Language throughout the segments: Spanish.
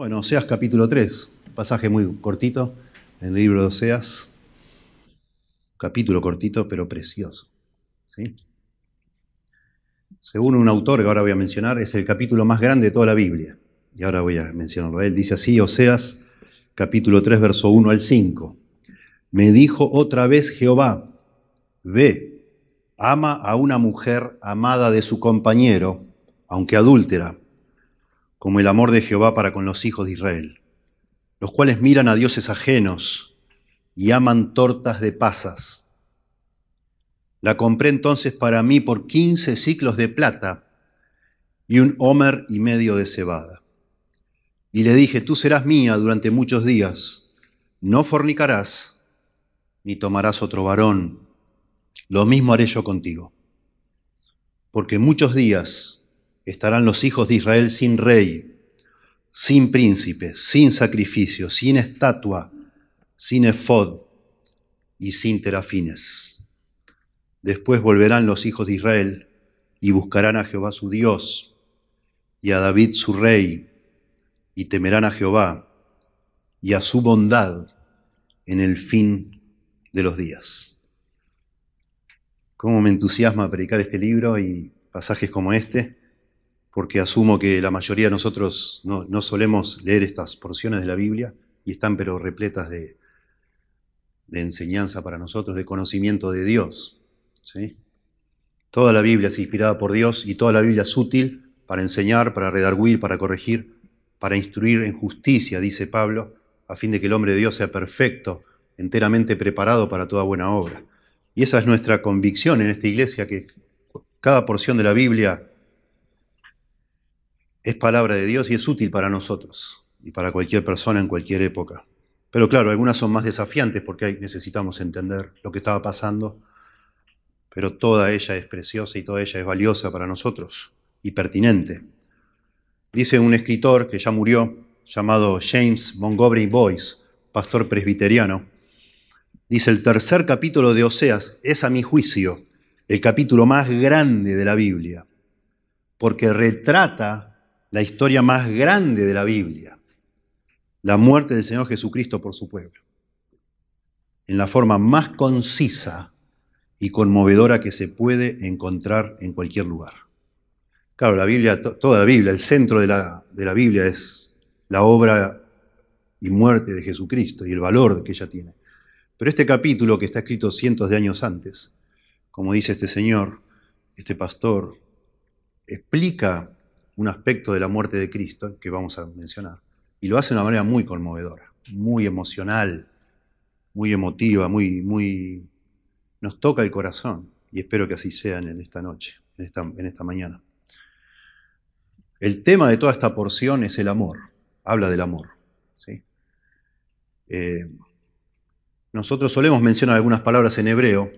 Bueno, Oseas capítulo 3, pasaje muy cortito en el libro de Oseas. Capítulo cortito, pero precioso. ¿sí? Según un autor que ahora voy a mencionar, es el capítulo más grande de toda la Biblia. Y ahora voy a mencionarlo. Él dice así, Oseas capítulo 3, verso 1 al 5. Me dijo otra vez Jehová, ve, ama a una mujer amada de su compañero, aunque adúltera como el amor de Jehová para con los hijos de Israel, los cuales miran a dioses ajenos y aman tortas de pasas. La compré entonces para mí por quince ciclos de plata y un homer y medio de cebada. Y le dije, tú serás mía durante muchos días, no fornicarás, ni tomarás otro varón. Lo mismo haré yo contigo. Porque muchos días estarán los hijos de Israel sin rey, sin príncipe, sin sacrificio, sin estatua, sin efod y sin terafines. Después volverán los hijos de Israel y buscarán a Jehová su Dios y a David su rey y temerán a Jehová y a su bondad en el fin de los días. ¿Cómo me entusiasma predicar este libro y pasajes como este? Porque asumo que la mayoría de nosotros no, solemos leer estas porciones de la Biblia y están pero repletas de, enseñanza para nosotros, de conocimiento de Dios. ¿sí? Toda la Biblia es inspirada por Dios y toda la Biblia es útil para enseñar, para redarguir, para corregir, para instruir en justicia, dice Pablo, a fin de que el hombre de Dios sea perfecto, enteramente preparado para toda buena obra. Y esa es nuestra convicción en esta iglesia, que cada porción de la Biblia es palabra de Dios y es útil para nosotros y para cualquier persona en cualquier época. Pero claro, algunas son más desafiantes porque necesitamos entender lo que estaba pasando, pero toda ella es preciosa y toda ella es valiosa para nosotros y pertinente. Dice un escritor que ya murió, llamado James Montgomery Boyce, pastor presbiteriano, dice el tercer capítulo de Oseas es a mi juicio el capítulo más grande de la Biblia, porque retrata la historia más grande de la Biblia, la muerte del Señor Jesucristo por su pueblo, en la forma más concisa y conmovedora que se puede encontrar en cualquier lugar. Claro, la Biblia, toda la Biblia, el centro de la, de la Biblia es la obra y muerte de Jesucristo y el valor que ella tiene. Pero este capítulo que está escrito cientos de años antes, como dice este señor, este pastor, explica un aspecto de la muerte de Cristo que vamos a mencionar. Y lo hace de una manera muy conmovedora, muy emocional, muy emotiva, muy, muy... nos toca el corazón. Y espero que así sea en esta noche, en esta, mañana. El tema de toda esta porción es el amor. Habla del amor. ¿sí? Eh, nosotros solemos mencionar algunas palabras en hebreo,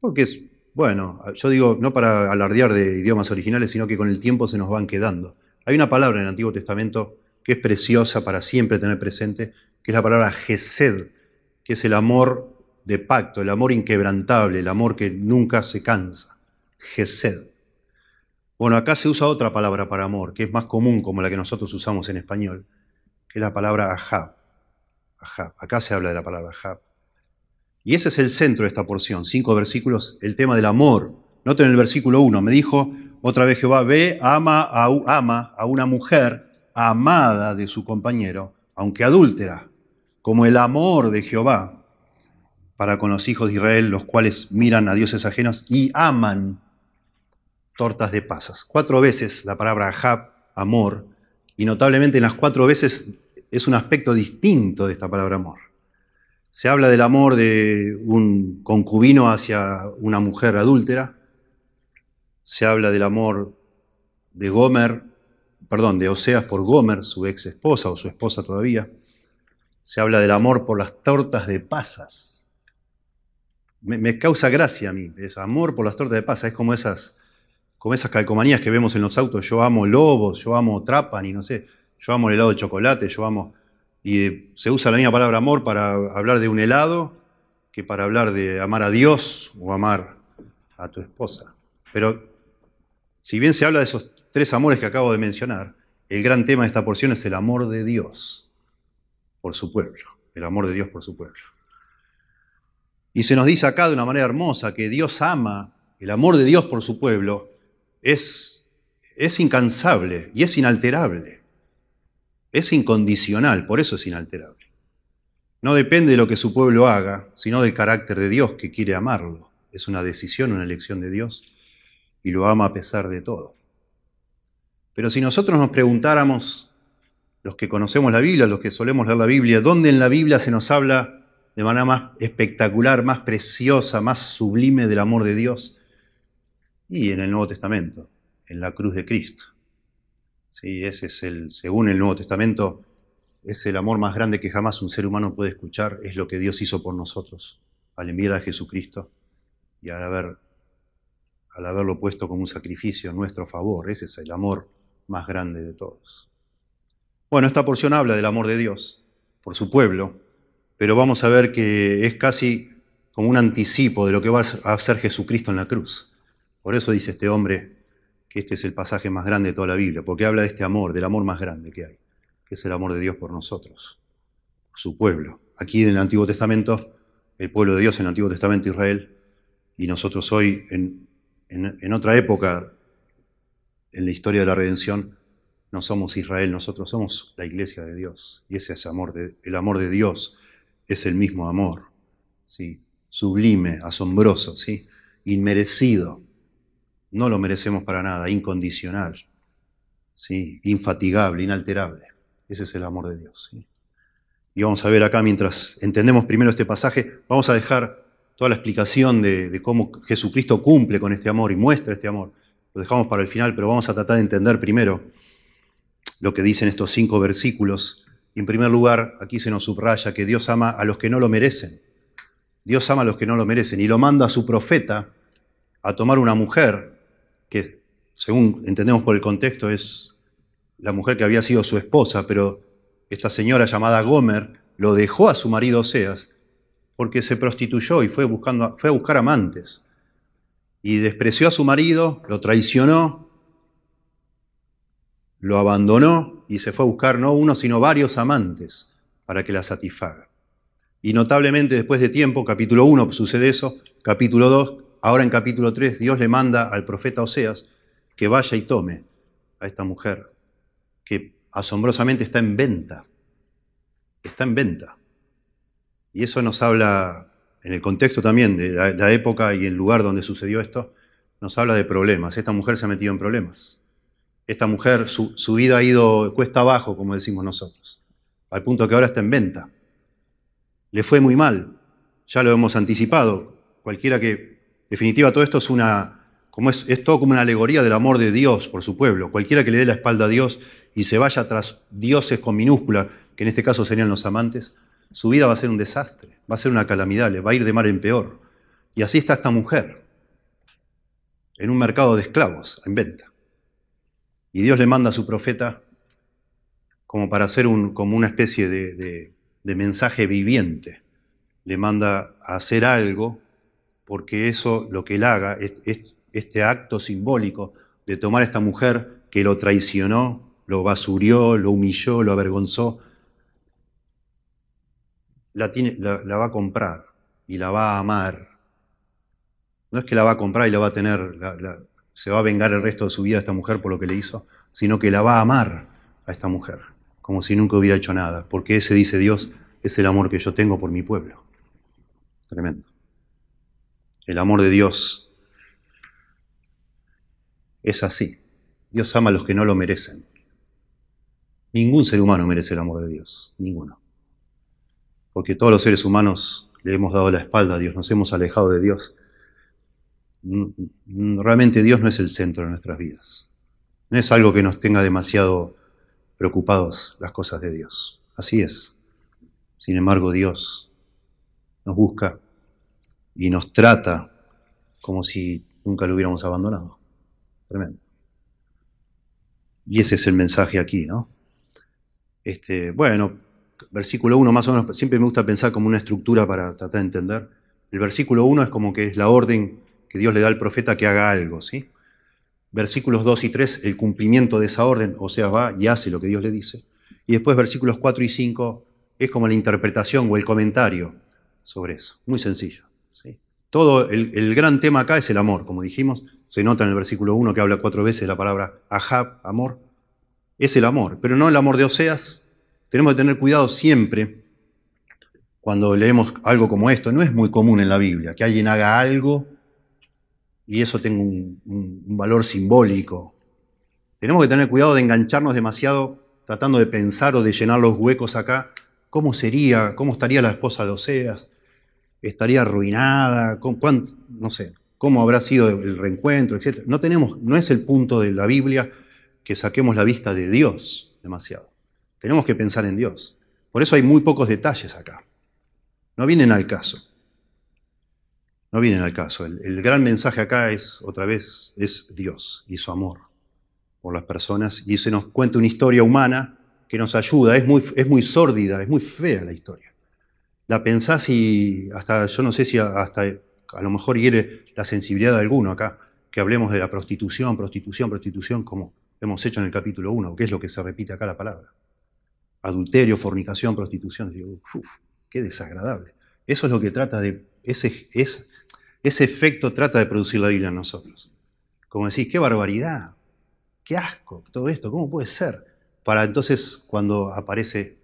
porque es bueno, yo digo, no para alardear de idiomas originales, sino que con el tiempo se nos van quedando. Hay una palabra en el Antiguo Testamento que es preciosa para siempre tener presente, que es la palabra Gesed, que es el amor de pacto, el amor inquebrantable, el amor que nunca se cansa. Gesed. Bueno, acá se usa otra palabra para amor, que es más común como la que nosotros usamos en español, que es la palabra ahab. Ahab. Acá se habla de la palabra ahab. Y ese es el centro de esta porción, cinco versículos, el tema del amor. Noten el versículo 1, me dijo otra vez Jehová, ve, ama a, ama a una mujer amada de su compañero, aunque adúltera, como el amor de Jehová para con los hijos de Israel, los cuales miran a dioses ajenos y aman tortas de pasas. Cuatro veces la palabra hab, amor, y notablemente en las cuatro veces es un aspecto distinto de esta palabra amor. Se habla del amor de un concubino hacia una mujer adúltera. Se habla del amor de Gomer, perdón, de Oseas por Gomer, su ex esposa o su esposa todavía. Se habla del amor por las tortas de pasas. Me, causa gracia a mí, es amor por las tortas de pasas. Es como esas, como esas calcomanías que vemos en los autos. Yo amo lobos, yo amo trapan y no sé. Yo amo el helado de chocolate, yo amo y se usa la misma palabra amor para hablar de un helado que para hablar de amar a Dios o amar a tu esposa. Pero si bien se habla de esos tres amores que acabo de mencionar, el gran tema de esta porción es el amor de Dios por su pueblo, el amor de Dios por su pueblo. Y se nos dice acá de una manera hermosa que Dios ama, el amor de Dios por su pueblo es, es incansable y es inalterable, es incondicional, por eso es inalterable. No depende de lo que su pueblo haga, sino del carácter de Dios que quiere amarlo. Es una decisión, una elección de Dios y lo ama a pesar de todo. Pero si nosotros nos preguntáramos, los que conocemos la Biblia, los que solemos leer la Biblia, ¿dónde en la Biblia se nos habla de manera más espectacular, más preciosa, más sublime del amor de Dios? Y en el Nuevo Testamento, en la cruz de Cristo. Sí, ese es el, según el Nuevo Testamento, es el amor más grande que jamás un ser humano puede escuchar, es lo que Dios hizo por nosotros al enviar a Jesucristo y al, haber, al haberlo puesto como un sacrificio en nuestro favor. Ese es el amor más grande de todos. Bueno, esta porción habla del amor de Dios por su pueblo, pero vamos a ver que es casi como un anticipo de lo que va a hacer Jesucristo en la cruz. Por eso dice este hombre que este es el pasaje más grande de toda la Biblia, porque habla de este amor, del amor más grande que hay que es el amor de Dios por nosotros, su pueblo. Aquí en el Antiguo Testamento, el pueblo de Dios en el Antiguo Testamento Israel, y nosotros hoy en, en, otra época en la historia de la redención, no somos Israel, nosotros somos la iglesia de Dios. Y ese es amor el amor de Dios, es el mismo amor, ¿sí? sublime, asombroso, ¿sí? inmerecido. No lo merecemos para nada, incondicional, ¿sí? infatigable, inalterable. Ese es el amor de Dios. Y vamos a ver acá, mientras entendemos primero este pasaje, vamos a dejar toda la explicación de, cómo Jesucristo cumple con este amor y muestra este amor. Lo dejamos para el final, pero vamos a tratar de entender primero lo que dicen estos cinco versículos. Y en primer lugar, aquí se nos subraya que Dios ama a los que no lo merecen. Dios ama a los que no lo merecen y lo manda a su profeta a tomar una mujer que, según entendemos por el contexto, es la mujer que había sido su esposa, pero esta señora llamada Gomer lo dejó a su marido Oseas porque se prostituyó y fue, buscando, fue a buscar amantes. Y despreció a su marido, lo traicionó, lo abandonó y se fue a buscar no uno, sino varios amantes para que la satisfaga. Y notablemente después de tiempo, capítulo 1 sucede eso, capítulo 2, ahora en capítulo 3, Dios le manda al profeta Oseas que vaya y tome a esta mujer que asombrosamente está en venta. Está en venta. Y eso nos habla, en el contexto también de la, época y el lugar donde sucedió esto, nos habla de problemas. Esta mujer se ha metido en problemas. Esta mujer, su, su vida ha ido cuesta abajo, como decimos nosotros, al punto que ahora está en venta. Le fue muy mal, ya lo hemos anticipado. Cualquiera que, definitiva, todo esto es una, como es, es todo como una alegoría del amor de Dios por su pueblo. Cualquiera que le dé la espalda a Dios y se vaya tras dioses con minúscula, que en este caso serían los amantes, su vida va a ser un desastre, va a ser una calamidad, le va a ir de mar en peor. Y así está esta mujer, en un mercado de esclavos, en venta. Y Dios le manda a su profeta como para hacer un, como una especie de, mensaje viviente. Le manda a hacer algo porque eso, lo que él haga, es, este acto simbólico de tomar a esta mujer que lo traicionó, lo basurió, lo humilló, lo avergonzó, la, tiene, la, va a comprar y la va a amar. No es que la va a comprar y la va a tener, se va a vengar el resto de su vida a esta mujer por lo que le hizo, sino que la va a amar a esta mujer, como si nunca hubiera hecho nada, porque ese, dice Dios, es el amor que yo tengo por mi pueblo. Tremendo. El amor de Dios es así. Dios ama a los que no lo merecen. Ningún ser humano merece el amor de Dios, ninguno. Porque todos los seres humanos le hemos dado la espalda a Dios, nos hemos alejado de Dios. Realmente Dios no es el centro de nuestras vidas. No es algo que nos tenga demasiado preocupados las cosas de Dios. Así es. Sin embargo, Dios nos busca y nos trata como si nunca lo hubiéramos abandonado. Tremendo. Y ese es el mensaje aquí, ¿no? Este, bueno, versículo 1 más o menos, siempre me gusta pensar como una estructura para tratar de entender. El versículo 1 es como que es la orden que Dios le da al profeta que haga algo, ¿sí? Versículos 2 y 3, el cumplimiento de esa orden, o sea, va y hace lo que Dios le dice. Y después versículos 4 y 5 es como la interpretación o el comentario sobre eso. Muy sencillo. Todo el, gran tema acá es el amor, como dijimos. Se nota en el versículo 1 que habla cuatro veces la palabra ahab, amor. Es el amor, pero no el amor de Oseas. Tenemos que tener cuidado siempre cuando leemos algo como esto. No es muy común en la Biblia que alguien haga algo y eso tenga un valor simbólico. Tenemos que tener cuidado de engancharnos demasiado tratando de pensar o de llenar los huecos acá. ¿Cómo sería? ¿Cómo estaría la esposa de Oseas? ¿Estaría arruinada? ¿Cuánto, no sé, cómo habrá sido el reencuentro, etcétera. No tenemos, no es el punto de la Biblia que saquemos la vista de Dios demasiado. Tenemos que pensar en Dios. Por eso hay muy pocos detalles acá. No vienen al caso. No vienen al caso. El, el gran mensaje acá es, otra vez, es Dios y su amor por las personas. Y se nos cuenta una historia humana que nos ayuda. Es muy, es muy sórdida, es muy fea la historia. La pensás y hasta, yo no sé si hasta a lo mejor hiere la sensibilidad de alguno acá, que hablemos de la prostitución, prostitución, prostitución, como hemos hecho en el capítulo 1, que es lo que se repite acá la palabra. Adulterio, fornicación, prostitución. Digo, qué desagradable. Eso es lo que trata de, ese, es, ese efecto trata de producir la Biblia en nosotros. Como decís, qué barbaridad, qué asco, todo esto, ¿cómo puede ser? Para entonces, cuando aparece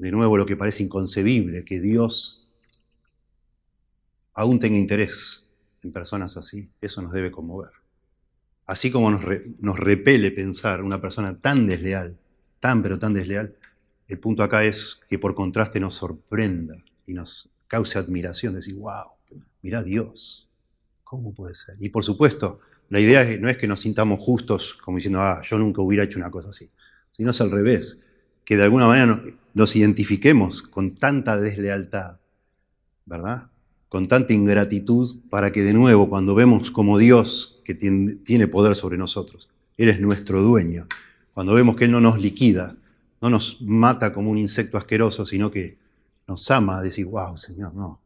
de nuevo lo que parece inconcebible, que Dios aún tenga interés en personas así, eso nos debe conmover. Así como nos, re, nos repele pensar una persona tan desleal, tan pero tan desleal, el punto acá es que por contraste nos sorprenda y nos cause admiración, decir, wow, mira Dios, ¿cómo puede ser? Y por supuesto, la idea no es que nos sintamos justos como diciendo, ah, yo nunca hubiera hecho una cosa así, sino es al revés, que de alguna manera nos, identifiquemos con tanta deslealtad, ¿verdad? con tanta ingratitud para que de nuevo, cuando vemos como Dios que tiene poder sobre nosotros, Él es nuestro dueño, cuando vemos que Él no nos liquida, no nos mata como un insecto asqueroso, sino que nos ama, decir, wow, Señor, no,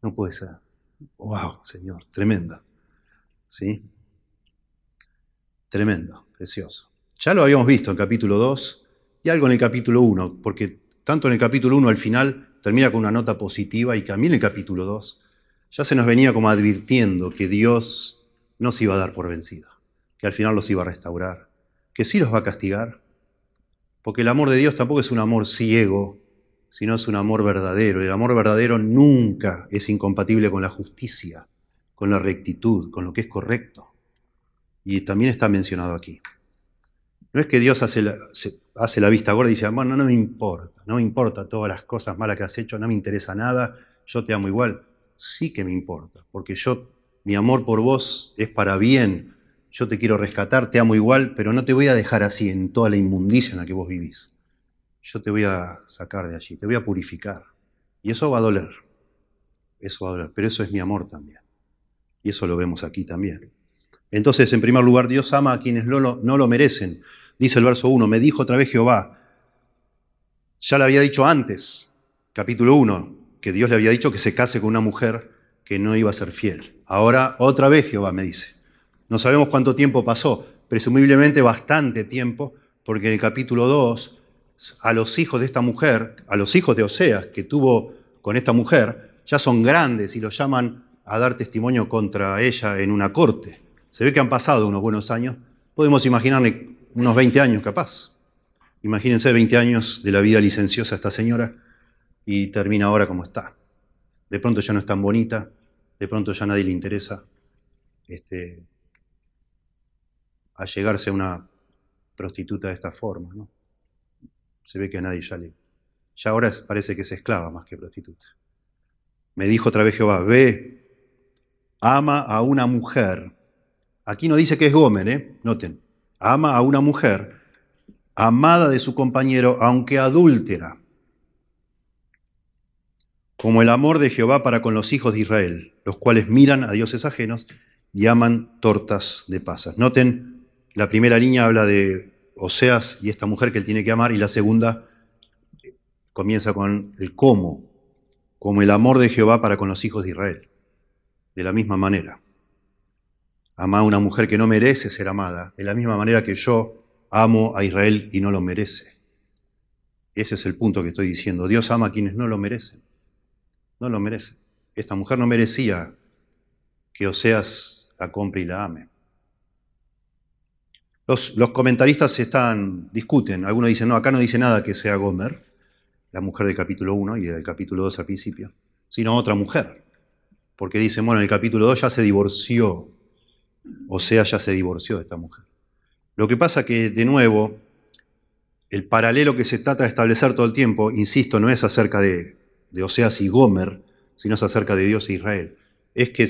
no puede ser. Wow, Señor, tremendo. ¿Sí? Tremendo, precioso. Ya lo habíamos visto en capítulo 2 y algo en el capítulo 1, porque tanto en el capítulo 1 al final termina con una nota positiva y mí en el capítulo 2 ya se nos venía como advirtiendo que Dios no se iba a dar por vencido, que al final los iba a restaurar, que sí los va a castigar, porque el amor de Dios tampoco es un amor ciego, sino es un amor verdadero. El amor verdadero nunca es incompatible con la justicia, con la rectitud, con lo que es correcto. Y también está mencionado aquí. No es que Dios hace la, vista gorda y dice, bueno, no me importa, no me importa todas las cosas malas que has hecho, no me interesa nada, yo te amo igual. Sí que me importa, porque yo, mi amor por vos es para bien, yo te quiero rescatar, te amo igual, pero no te voy a dejar así en toda la inmundicia en la que vos vivís. Yo te voy a sacar de allí, te voy a purificar. Y eso va a doler, eso va a doler, pero eso es mi amor también. Y eso lo vemos aquí también. Entonces, en primer lugar, Dios ama a quienes no lo merecen. Dice el verso 1, me dijo otra vez Jehová, ya le había dicho antes, capítulo 1, que Dios le había dicho que se case con una mujer que no iba a ser fiel. Ahora otra vez Jehová me dice. No sabemos cuánto tiempo pasó, presumiblemente bastante tiempo, porque en el capítulo 2, a los hijos de esta mujer, a los hijos de Oseas que tuvo con esta mujer, ya son grandes y los llaman a dar testimonio contra ella en una corte. Se ve que han pasado unos buenos años. Podemos imaginarle unos 20 años capaz. Imagínense 20 años de la vida licenciosa esta señora y termina ahora como está. De pronto ya no es tan bonita, de pronto ya nadie le interesa este, allegarse a una prostituta de esta forma. ¿no? Se ve que a nadie ya le... Ya ahora parece que es esclava más que prostituta. Me dijo otra vez Jehová, ve, ama a una mujer. Aquí no dice que es Gomer, ¿eh? Noten ama a una mujer amada de su compañero, aunque adúltera, como el amor de Jehová para con los hijos de Israel, los cuales miran a dioses ajenos y aman tortas de pasas. Noten, la primera línea habla de Oseas y esta mujer que él tiene que amar, y la segunda comienza con el cómo, como el amor de Jehová para con los hijos de Israel, de la misma manera. Ama a una mujer que no merece ser amada, de la misma manera que yo amo a Israel y no lo merece. Ese es el punto que estoy diciendo. Dios ama a quienes no lo merecen. No lo merecen. Esta mujer no merecía que Oseas la compre y la ame. Los, comentaristas están, discuten. Algunos dicen, no, acá no dice nada que sea Gomer, la mujer del capítulo 1 y del capítulo 2 al principio, sino otra mujer. Porque dicen, bueno, en el capítulo 2 ya se divorció o sea, ya se divorció de esta mujer. Lo que pasa que, de nuevo, el paralelo que se trata de establecer todo el tiempo, insisto, no es acerca de, Oseas y Gomer, sino es acerca de Dios e Israel. Es que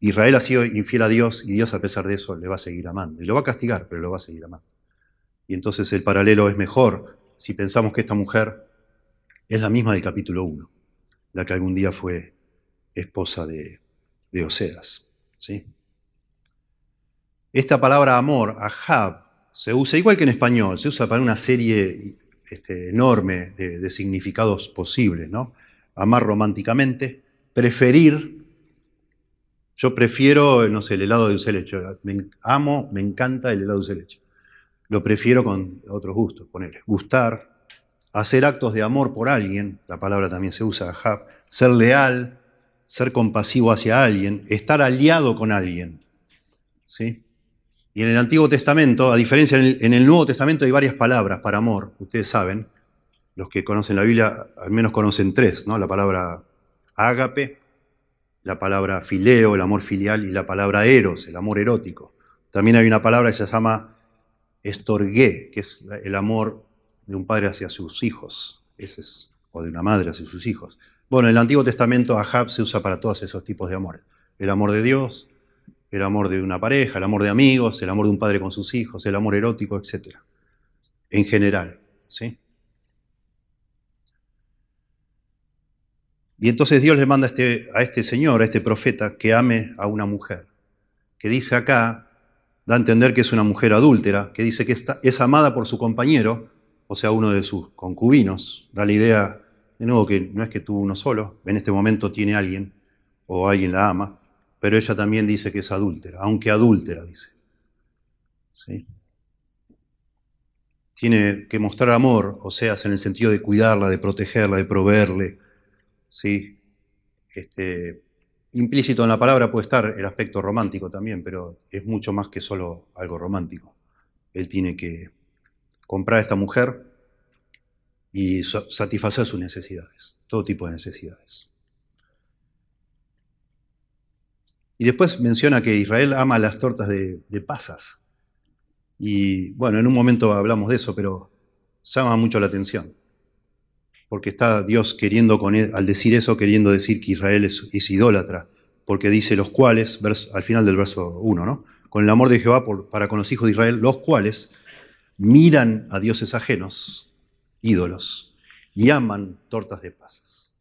Israel ha sido infiel a Dios y Dios a pesar de eso le va a seguir amando. Y lo va a castigar, pero lo va a seguir amando. Y entonces el paralelo es mejor si pensamos que esta mujer es la misma del capítulo 1, la que algún día fue esposa de, de Oseas. ¿Sí? Esta palabra amor, ahab, se usa igual que en español, se usa para una serie este, enorme de, significados posibles, ¿no? Amar románticamente, preferir, yo prefiero, no sé, el helado de dulce leche, me amo, me encanta el helado de dulce leche. Lo prefiero con otros gustos, poner gustar, hacer actos de amor por alguien, la palabra también se usa, ahab, ser leal, ser compasivo hacia alguien, estar aliado con alguien. ¿sí? Y en el Antiguo Testamento, a diferencia en el, Nuevo Testamento hay varias palabras para amor, ustedes saben, los que conocen la Biblia al menos conocen tres, ¿no? la palabra ágape, la palabra fileo, el amor filial, y la palabra eros, el amor erótico. También hay una palabra que se llama estorgué, que es el amor de un padre hacia sus hijos, ese es, o de una madre hacia sus hijos. Bueno, en el Antiguo Testamento Ahab se usa para todos esos tipos de amores. El amor de Dios, el amor de una pareja, el amor de amigos, el amor de un padre con sus hijos, el amor erótico, etc. En general, ¿sí? Y entonces Dios le manda a este, a este señor, a este profeta, que ame a una mujer, que dice acá, da a entender que es una mujer adúltera, que dice que está, es amada por su compañero, o sea, uno de sus concubinos, da la idea de nuevo, que no es que tuvo uno solo, en este momento tiene alguien, o alguien la ama, pero ella también dice que es adúltera, aunque adúltera, dice. ¿Sí? Tiene que mostrar amor, o sea, en el sentido de cuidarla, de protegerla, de proveerle. ¿sí? Este, implícito en la palabra puede estar el aspecto romántico también, pero es mucho más que solo algo romántico. Él tiene que comprar a esta mujer, y satisfacer sus necesidades, todo tipo de necesidades. Y después menciona que Israel ama las tortas de, pasas. Y bueno, en un momento hablamos de eso, pero llama mucho la atención. Porque está Dios queriendo, con al decir eso, queriendo decir que Israel es, idólatra. Porque dice los cuales, al final del verso 1, ¿no? Con el amor de Jehová para con los hijos de Israel, los cuales miran a dioses ajenos ídolos y aman tortas de pasas.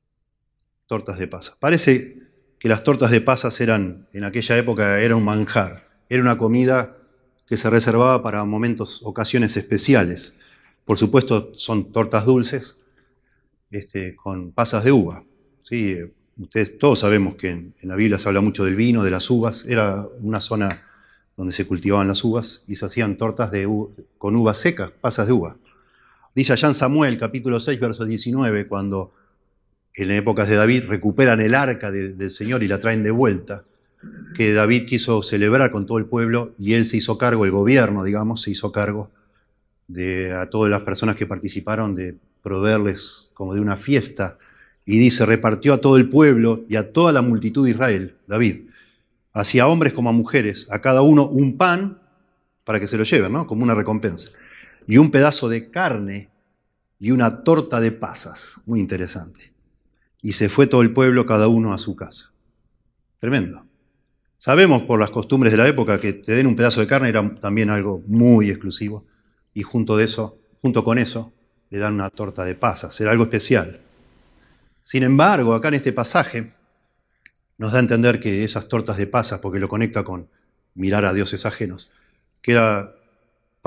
Tortas de pasas. Parece que las tortas de pasas eran, en aquella época, era un manjar, era una comida que se reservaba para momentos, ocasiones especiales. Por supuesto, son tortas dulces este, con pasas de uva. ¿sí? Ustedes todos sabemos que en, la Biblia se habla mucho del vino, de las uvas. Era una zona donde se cultivaban las uvas y se hacían tortas de con uvas secas, pasas de uva. Dice allá en Samuel, capítulo 6, verso 19, cuando en épocas de David recuperan el arca del Señor y la traen de vuelta, que David quiso celebrar con todo el pueblo y él se hizo cargo, el gobierno, digamos, se hizo cargo de a todas las personas que participaron de proveerles como de una fiesta. Y dice, repartió a todo el pueblo y a toda la multitud de Israel, David, hacia hombres como a mujeres, a cada uno un pan para que se lo lleven, ¿no? Como una recompensa y un pedazo de carne y una torta de pasas. Muy interesante. Y se fue todo el pueblo, cada uno a su casa. Tremendo. Sabemos por las costumbres de la época que te den un pedazo de carne era también algo muy exclusivo. Y junto, de eso, junto con eso le dan una torta de pasas. Era algo especial. Sin embargo, acá en este pasaje nos da a entender que esas tortas de pasas, porque lo conecta con mirar a dioses ajenos, que era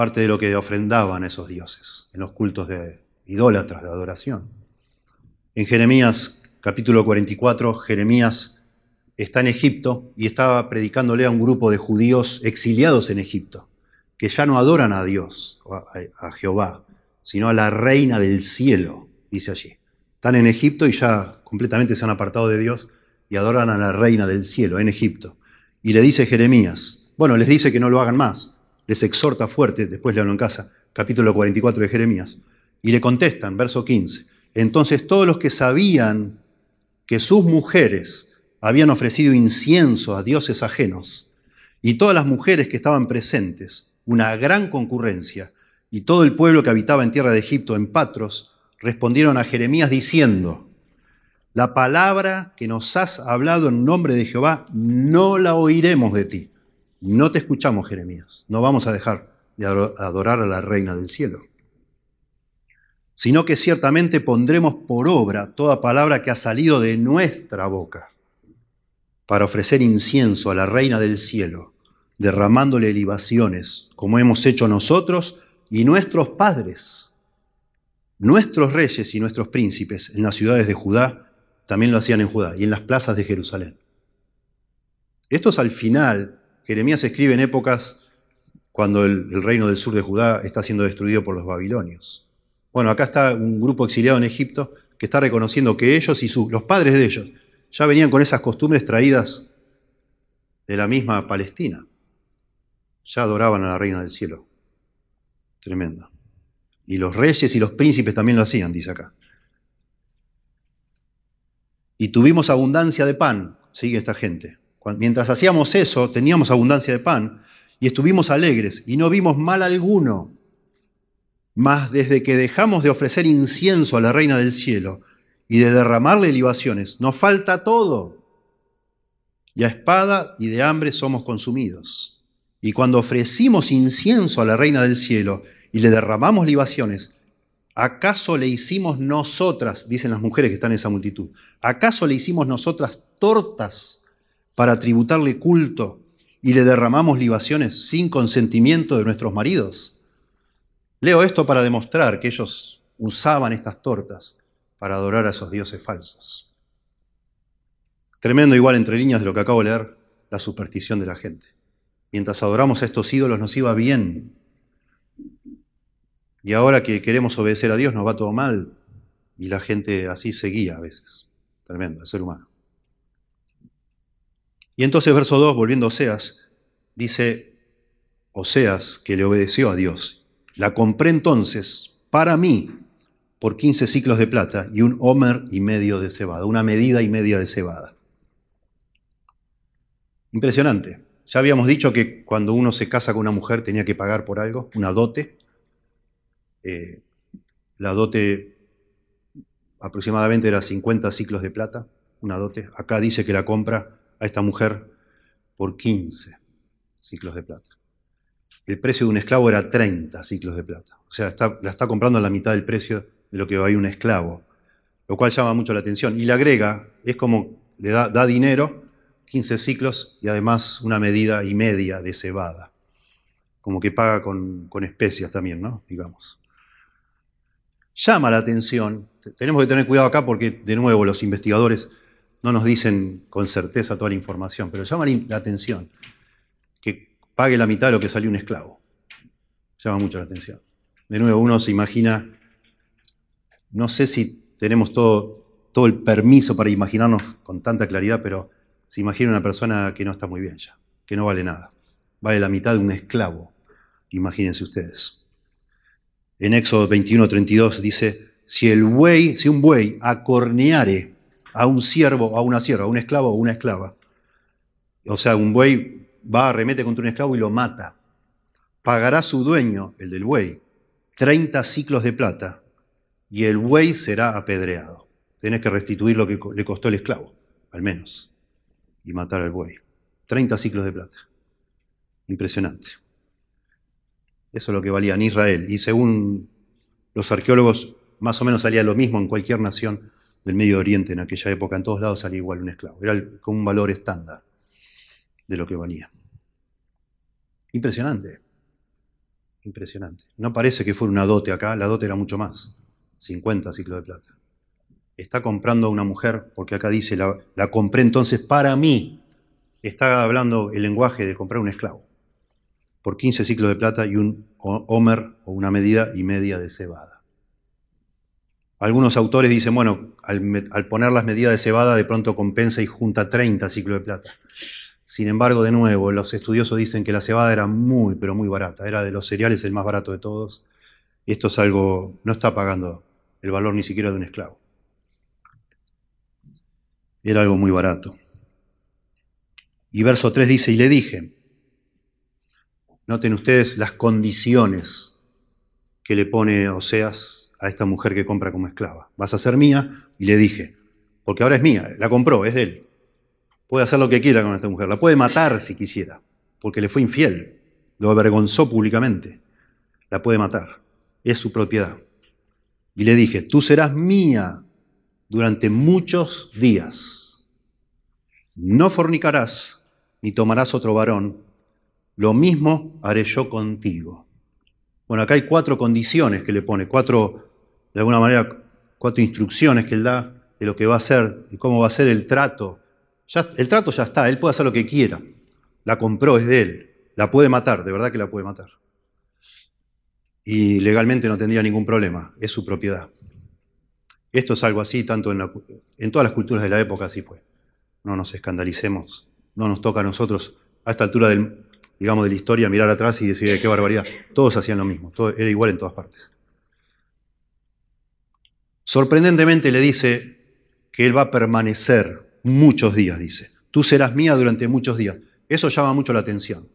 parte de lo que ofrendaban esos dioses en los cultos de idólatras, de adoración. En Jeremías capítulo 44, Jeremías está en Egipto y estaba predicándole a un grupo de judíos exiliados en Egipto, que ya no adoran a Dios, a, a Jehová, sino a la reina del cielo, dice allí. Están en Egipto y ya completamente se han apartado de Dios y adoran a la reina del cielo en Egipto. Y le dice Jeremías, bueno, les dice que no lo hagan más, les exhorta fuerte, después le hablo en casa, capítulo 44 de Jeremías, y le contestan, verso 15, entonces todos los que sabían que sus mujeres habían ofrecido incienso a dioses ajenos, y todas las mujeres que estaban presentes, una gran concurrencia, y todo el pueblo que habitaba en tierra de Egipto, en Patros, respondieron a Jeremías diciendo, la palabra que nos has hablado en nombre de Jehová, no la oiremos de ti. No te escuchamos, Jeremías. No vamos a dejar de adorar a la reina del cielo sino que ciertamente pondremos por obra toda palabra que ha salido de nuestra boca para ofrecer incienso a la reina del cielo, derramándole libaciones, como hemos hecho nosotros y nuestros padres. Nuestros reyes y nuestros príncipes en las ciudades de Judá también lo hacían en Judá y en las plazas de Jerusalén. Esto es al final, Jeremías escribe en épocas cuando el, reino del sur de Judá está siendo destruido por los babilonios. Bueno, acá está un grupo exiliado en Egipto que está reconociendo que ellos y los padres de ellos ya venían con esas costumbres traídas de la misma Palestina. Ya adoraban a la reina del cielo. Tremendo. Y los reyes y los príncipes también lo hacían, dice acá. Y tuvimos abundancia de pan, sigue esta gente. Mientras hacíamos eso, teníamos abundancia de pan y estuvimos alegres y no vimos mal alguno mas desde que dejamos de ofrecer incienso a la Reina del Cielo y de derramarle libaciones, nos falta todo. Y a espada y de hambre somos consumidos. Y cuando ofrecimos incienso a la Reina del Cielo y le derramamos libaciones, ¿acaso le hicimos nosotras, dicen las mujeres que están en esa multitud, ¿acaso le hicimos nosotras tortas para tributarle culto y le derramamos libaciones sin consentimiento de nuestros maridos? Leo esto para demostrar que ellos usaban estas tortas para adorar a esos dioses falsos. Tremendo igual entre líneas de lo que acabo de leer, la superstición de la gente. Mientras adoramos a estos ídolos nos iba bien. Y ahora que queremos obedecer a Dios nos va todo mal. Y la gente así seguía a veces. Tremendo, el ser humano. Y entonces verso 2, volviendo a Oseas, dice Oseas que le obedeció a Dios la compré entonces para mí por 15 ciclos de plata y un homer y medio de cebada, una medida y media de cebada. Impresionante. Ya habíamos dicho que cuando uno se casa con una mujer tenía que pagar por algo, una dote. Eh, la dote aproximadamente era 50 ciclos de plata, una dote. Acá dice que la compra a esta mujer por 15 ciclos de plata el precio de un esclavo era 30 ciclos de plata. O sea, la está comprando a la mitad del precio de lo que va a ir un esclavo, lo cual llama mucho la atención. Y le agrega, es como le da, dinero, 15 ciclos y además una medida y media de cebada. Como que paga con especias también, ¿no? Digamos. Llama la atención, tenemos que tener cuidado acá porque, de nuevo, los investigadores no nos dicen con certeza toda la información, pero llama la atención que pague la mitad de lo que salió un esclavo. Llama mucho la atención. De nuevo, uno se imagina, no sé si tenemos todo, todo el permiso para imaginarnos con tanta claridad, pero se imagina una persona que no está muy bien ya, que no vale nada. Vale la mitad de un esclavo, imagínense ustedes. En Éxodo 21, 32 dice, si el buey, si un buey acorneare a un siervo, a una sierva, a un esclavo o una esclava, o sea, un buey va, arremete contra un esclavo y lo mata. Pagará su dueño, el del buey, 30 ciclos de plata y el buey será apedreado. Tienes que restituir lo que le costó el esclavo, al menos, y matar al buey. 30 ciclos de plata. Impresionante. Eso es lo que valía en Israel. Y según los arqueólogos, más o menos salía lo mismo en cualquier nación del Medio Oriente en aquella época. En todos lados salía igual un esclavo. Era como un valor estándar de lo que valía. Impresionante. Impresionante. No parece que fuera una dote acá, la dote era mucho más. 50 ciclos de plata. está comprando a una mujer, porque acá dice, la, la compré entonces para mí. Está hablando el lenguaje de comprar un esclavo por 15 ciclos de plata y un homer o una medida y media de cebada. Algunos autores dicen, bueno, al, poner las medidas de cebada de pronto compensa y junta 30 ciclos de plata. Sin embargo, de nuevo, los estudiosos dicen que la cebada era muy, pero muy barata. Era de los cereales el más barato de todos. Esto es algo, no está pagando el valor ni siquiera de un esclavo. Era algo muy barato. Y verso 3 dice, y le dije, Noten ustedes las condiciones que le pone Oseas a esta mujer que compra como esclava. Vas a ser mía, y le dije, porque ahora es mía, la compró, es de él. Puede hacer lo que quiera con esta mujer, la puede matar si quisiera, porque le fue infiel, lo avergonzó públicamente, la puede matar, es su propiedad. Y le dije, tú serás mía durante muchos días. No fornicarás, ni tomarás otro varón, lo mismo haré yo contigo. Bueno, acá hay cuatro condiciones que le pone, cuatro, de alguna manera, cuatro instrucciones que él da de lo que va a hacer, y cómo va a ser el trato. Ya, el trato ya está, él puede hacer lo que quiera. La compró, es de él. La puede matar, de verdad que la puede matar. Y legalmente no tendría ningún problema, es su propiedad. Esto es algo así, tanto en, en todas las culturas de la época así fue. No nos escandalicemos, no nos toca a nosotros a esta altura del, digamos, de la historia, mirar atrás y decir, qué barbaridad. Todos hacían lo mismo, era igual en todas partes. Sorprendentemente le dice que él va a permanecer muchos días, dice. Tú serás mía durante muchos días. Eso llama mucho la atención,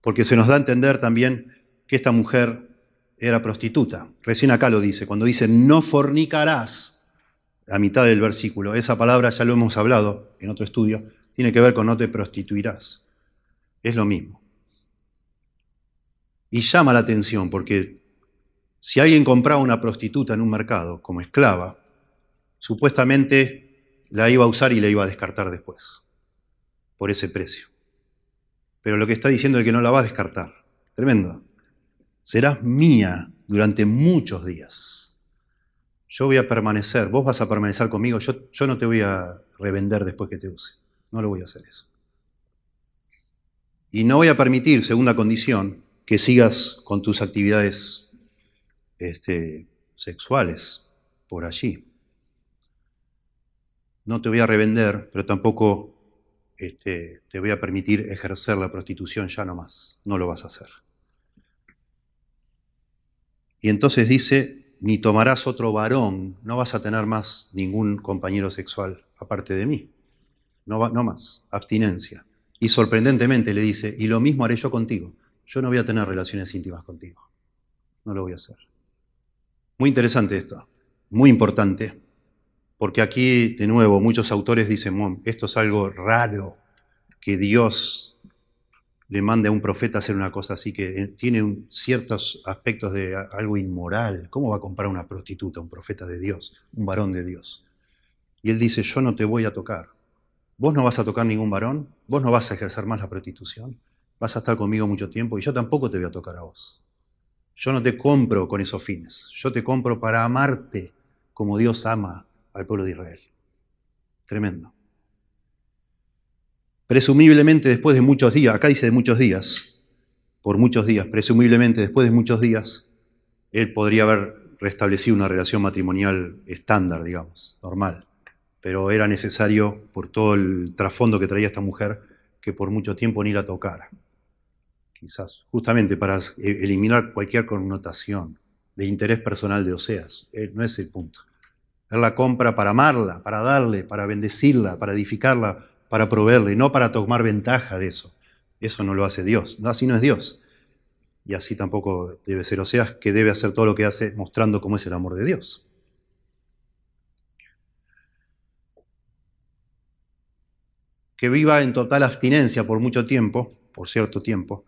porque se nos da a entender también que esta mujer era prostituta. Recién acá lo dice, cuando dice no fornicarás, a mitad del versículo, esa palabra ya lo hemos hablado en otro estudio, tiene que ver con no te prostituirás es lo mismo. Y llama la atención porque si alguien compraba una prostituta en un mercado como esclava, supuestamente la iba a usar y la iba a descartar después, por ese precio. Pero lo que está diciendo es que no la va a descartar. Tremendo. Serás mía durante muchos días. Yo voy a permanecer, vos vas a permanecer conmigo, yo, yo no te voy a revender después que te use. No lo voy a hacer eso. Y no voy a permitir, segunda condición, que sigas con tus actividades este, sexuales por allí. No te voy a revender, pero tampoco este, te voy a permitir ejercer la prostitución ya no más. No lo vas a hacer. Y entonces dice, ni tomarás otro varón, no vas a tener más ningún compañero sexual aparte de mí. No, no más, abstinencia. Y sorprendentemente le dice, y lo mismo haré yo contigo. Yo no voy a tener relaciones íntimas contigo. No lo voy a hacer. Muy interesante esto, muy importante, porque aquí, de nuevo, muchos autores dicen, esto es algo raro, que Dios le mande a un profeta a hacer una cosa así, que tiene ciertos aspectos de algo inmoral. ¿Cómo va a comprar una prostituta, un profeta de Dios, un varón de Dios? Y él dice, yo no te voy a tocar, Vos no vas a tocar ningún varón, vos no vas a ejercer más la prostitución, vas a estar conmigo mucho tiempo y yo tampoco te voy a tocar a vos. Yo no te compro con esos fines, yo te compro para amarte como Dios ama al pueblo de Israel. Tremendo. Presumiblemente después de muchos días, acá dice de muchos días, por muchos días, presumiblemente después de muchos días, él podría haber restablecido una relación matrimonial estándar, digamos, normal pero era necesario, por todo el trasfondo que traía esta mujer, que por mucho tiempo ni la tocara. Quizás, justamente para e-, eliminar cualquier connotación de interés personal de Oseas. Eh, no es el punto. Él la compra para amarla, para darle, para bendecirla, para edificarla, para proveerle, no para tomar ventaja de eso. Eso no lo hace Dios. así no es Dios. Y así tampoco debe ser Oseas, que debe hacer todo lo que hace mostrando cómo es el amor de Dios. que viva en total abstinencia por mucho tiempo, por cierto tiempo,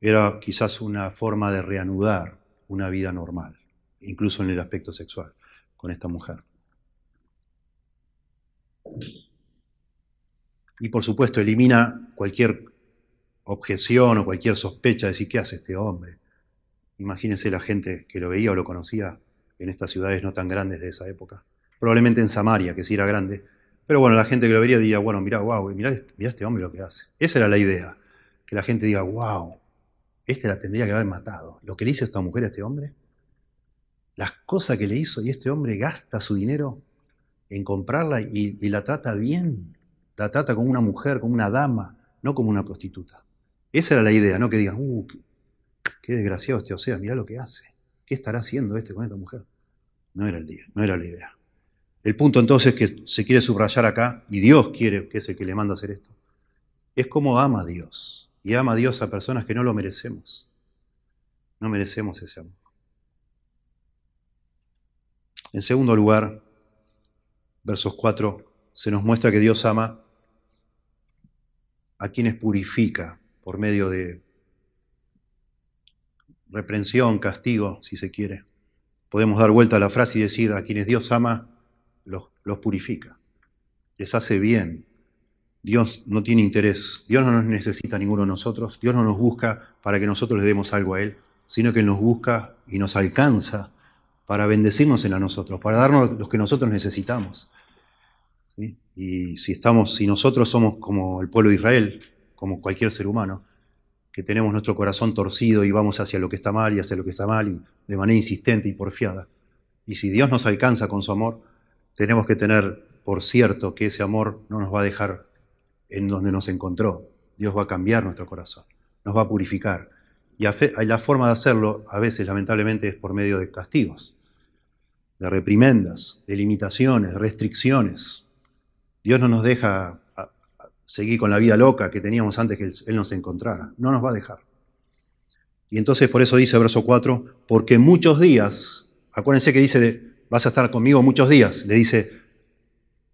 era quizás una forma de reanudar una vida normal, incluso en el aspecto sexual, con esta mujer. Y por supuesto elimina cualquier objeción o cualquier sospecha de decir, ¿qué hace este hombre? Imagínense la gente que lo veía o lo conocía en estas ciudades no tan grandes de esa época. probablemente en Samaria, que sí era grande. Pero bueno, la gente que lo vería diría, bueno, mira, wow, mira, mira este hombre lo que hace. Esa era la idea, que la gente diga, wow, este la tendría que haber matado. Lo que le hizo esta mujer a este hombre, las cosas que le hizo y este hombre gasta su dinero en comprarla y, la trata bien, la trata como una mujer, como una dama, no como una prostituta. Esa era la idea, no que digan, uh, qué, desgraciado este Osea, mira lo que hace. ¿Qué estará haciendo este con esta mujer? No era, el día, no era la idea. El punto entonces que se quiere subrayar acá, y Dios quiere, que es el que le manda hacer esto, es cómo ama a Dios. Y ama a Dios a personas que no lo merecemos. No merecemos ese amor. En segundo lugar, versos 4, se nos muestra que Dios ama a quienes purifica por medio de reprensión, castigo, si se quiere. Podemos dar vuelta a la frase y decir, a quienes Dios ama, los, los purifica, les hace bien. Dios no tiene interés, Dios no nos necesita a ninguno de nosotros, Dios no nos busca para que nosotros le demos algo a Él, sino que nos busca y nos alcanza para bendecirnos en a nosotros, para darnos lo que nosotros necesitamos. Y si estamos, si nosotros somos como el pueblo de Israel, como cualquier ser humano, que tenemos nuestro corazón torcido y vamos hacia lo que está mal y hacia lo que está mal y de manera insistente y porfiada. Y si Dios nos alcanza con su amor, tenemos que tener por cierto que ese amor no nos va a dejar en donde nos encontró. Dios va a cambiar nuestro corazón, nos va a purificar. Y la forma de hacerlo a veces lamentablemente es por medio de castigos, de reprimendas, de limitaciones, de restricciones. Dios no nos deja seguir con la vida loca que teníamos antes que Él nos encontrara. No nos va a dejar. Y entonces por eso dice verso 4, porque muchos días, acuérdense que dice, vas a estar conmigo muchos días, le dice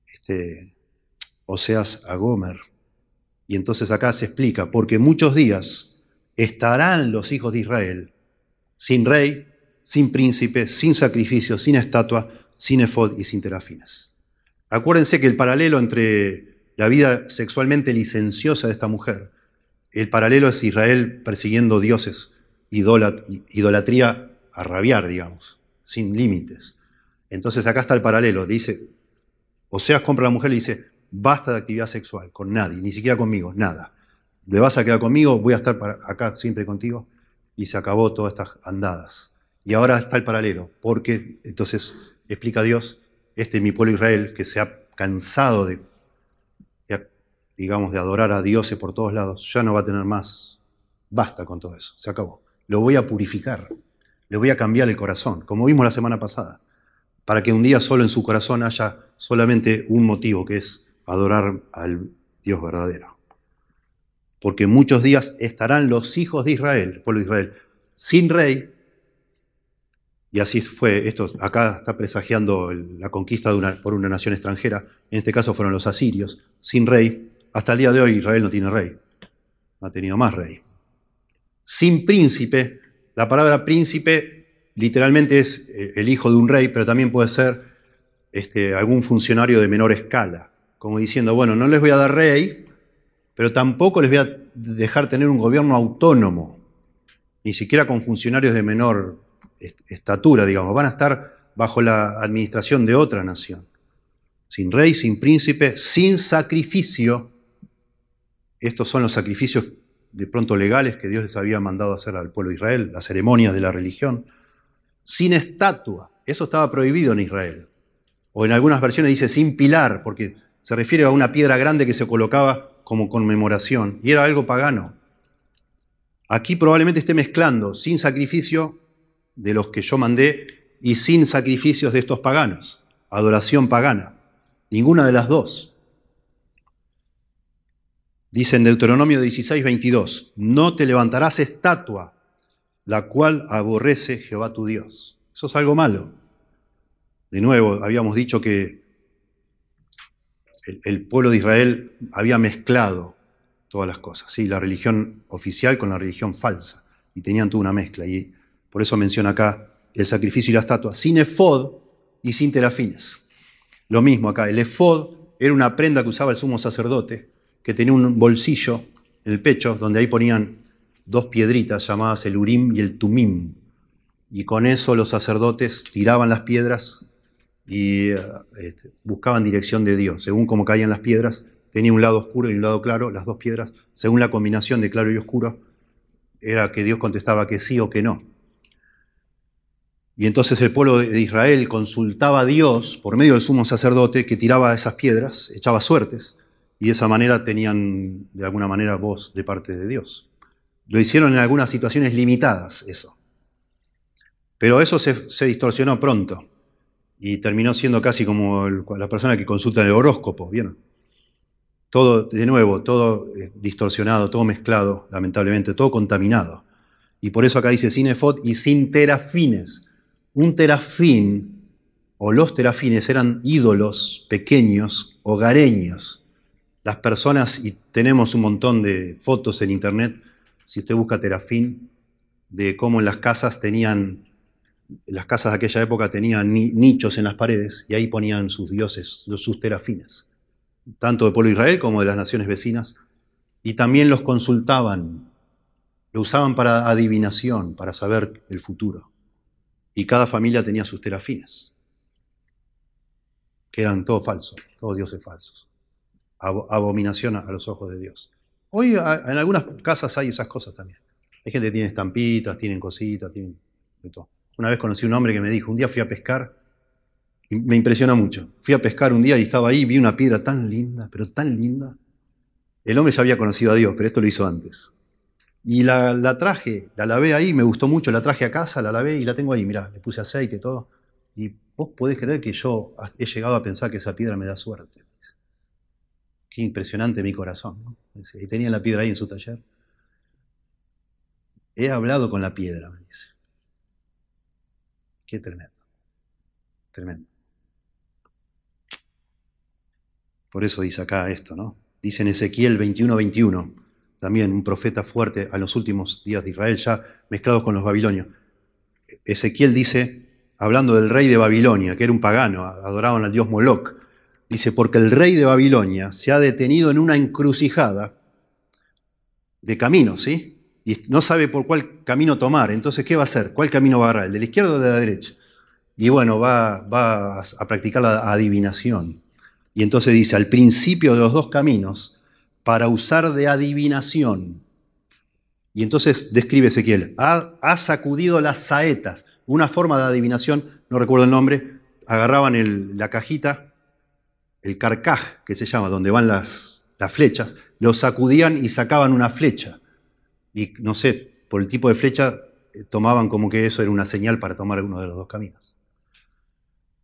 este, Oseas a Gomer. Y entonces acá se explica, porque muchos días estarán los hijos de Israel sin rey, sin príncipe, sin sacrificio, sin estatua, sin efod y sin terafines. Acuérdense que el paralelo entre la vida sexualmente licenciosa de esta mujer. El paralelo es Israel persiguiendo dioses, idolatría a rabiar, digamos, sin límites. Entonces acá está el paralelo, dice, Oseas compra a la mujer y dice, basta de actividad sexual con nadie, ni siquiera conmigo, nada. ¿Le vas a quedar conmigo? Voy a estar acá siempre contigo. Y se acabó todas estas andadas. Y ahora está el paralelo, porque entonces explica Dios, este es mi pueblo Israel, que se ha cansado de digamos, de adorar a dioses por todos lados, ya no va a tener más. Basta con todo eso, se acabó. Lo voy a purificar, le voy a cambiar el corazón, como vimos la semana pasada, para que un día solo en su corazón haya solamente un motivo, que es adorar al Dios verdadero. Porque muchos días estarán los hijos de Israel, el pueblo de Israel, sin rey, y así fue, esto acá está presagiando la conquista por una nación extranjera, en este caso fueron los asirios, sin rey, hasta el día de hoy Israel no tiene rey, no ha tenido más rey. Sin príncipe, la palabra príncipe literalmente es eh, el hijo de un rey, pero también puede ser este, algún funcionario de menor escala, como diciendo, bueno, no les voy a dar rey, pero tampoco les voy a dejar tener un gobierno autónomo, ni siquiera con funcionarios de menor estatura, digamos, van a estar bajo la administración de otra nación. Sin rey, sin príncipe, sin sacrificio, estos son los sacrificios de pronto legales que Dios les había mandado hacer al pueblo de Israel, las ceremonias de la religión, sin estatua. Eso estaba prohibido en Israel. O en algunas versiones dice sin pilar, porque se refiere a una piedra grande que se colocaba como conmemoración, y era algo pagano. Aquí probablemente esté mezclando sin sacrificio de los que yo mandé y sin sacrificios de estos paganos, adoración pagana. Ninguna de las dos. Dice en Deuteronomio 16, 22, no te levantarás estatua, la cual aborrece Jehová tu Dios. Eso es algo malo. De nuevo, habíamos dicho que el, pueblo de Israel había mezclado todas las cosas, ¿sí? la religión oficial con la religión falsa, y tenían toda una mezcla. Y por eso menciona acá el sacrificio y la estatua, sin efod y sin terafines. Lo mismo acá, el efod era una prenda que usaba el sumo sacerdote, que tenía un bolsillo en el pecho donde ahí ponían dos piedritas llamadas el Urim y el Tumim. Y con eso los sacerdotes tiraban las piedras y eh, este, buscaban dirección de Dios. Según cómo caían las piedras, tenía un lado oscuro y un lado claro, las dos piedras, según la combinación de claro y oscuro, era que Dios contestaba que sí o que no. Y entonces el pueblo de Israel consultaba a Dios por medio del sumo sacerdote que tiraba esas piedras, echaba suertes, y de esa manera tenían de alguna manera voz de parte de Dios. Lo hicieron en algunas situaciones limitadas, eso. Pero eso se, distorsionó pronto y terminó siendo casi como la persona que consulta el horóscopo, ¿vieron? Todo, de nuevo, todo eh, distorsionado, todo mezclado, lamentablemente, todo contaminado. Y por eso acá dice sin y sin terafines. Un terafín, o los terafines, eran ídolos pequeños, hogareños. Las personas, y tenemos un montón de fotos en internet, si usted busca terafín, de cómo en las casas tenían, las casas de aquella época tenían nichos en las paredes y ahí ponían sus dioses, sus terafines tanto del pueblo de Israel como de las naciones vecinas, y también los consultaban, lo usaban para adivinación, para saber el futuro. Y cada familia tenía sus terafines, que eran todo falsos, todos dioses falsos. Abominación a los ojos de Dios. Hoy en algunas casas hay esas cosas también. Hay gente que tiene estampitas, tienen cositas, tienen de todo. Una vez conocí un hombre que me dijo, un día fui a pescar me impresiona mucho. Fui a pescar un día y estaba ahí, vi una piedra tan linda, pero tan linda. El hombre ya había conocido a Dios, pero esto lo hizo antes. Y la, traje, la lavé ahí, me gustó mucho, la traje a casa, la lavé y la tengo ahí, mirá, le puse aceite y todo. Y vos podés creer que yo he llegado a pensar que esa piedra me da suerte. Qué impresionante mi corazón. Y tenía la piedra ahí en su taller. He hablado con la piedra, me dice. Qué tremendo. Tremendo. Por eso dice acá esto, ¿no? Dice en Ezequiel 21, 21, también un profeta fuerte a los últimos días de Israel, ya mezclados con los babilonios. Ezequiel dice, hablando del rey de Babilonia, que era un pagano, adoraban al dios Moloch, dice, porque el rey de Babilonia se ha detenido en una encrucijada de camino, ¿sí? Y no sabe por cuál camino tomar. Entonces, ¿qué va a hacer? ¿Cuál camino va a agarrar? ¿El de la izquierda o de la derecha? Y bueno, va, a practicar la adivinación. Y entonces dice, al principio de los dos caminos, para usar de adivinación. Y entonces describe Ezequiel, ha, sacudido las saetas, una forma de adivinación, no recuerdo el nombre, agarraban la cajita, el carcaj, que se llama, donde van las, las flechas, lo sacudían y sacaban una flecha. Y no sé, por el tipo de flecha, eh, tomaban como que eso era una señal para tomar uno de los dos caminos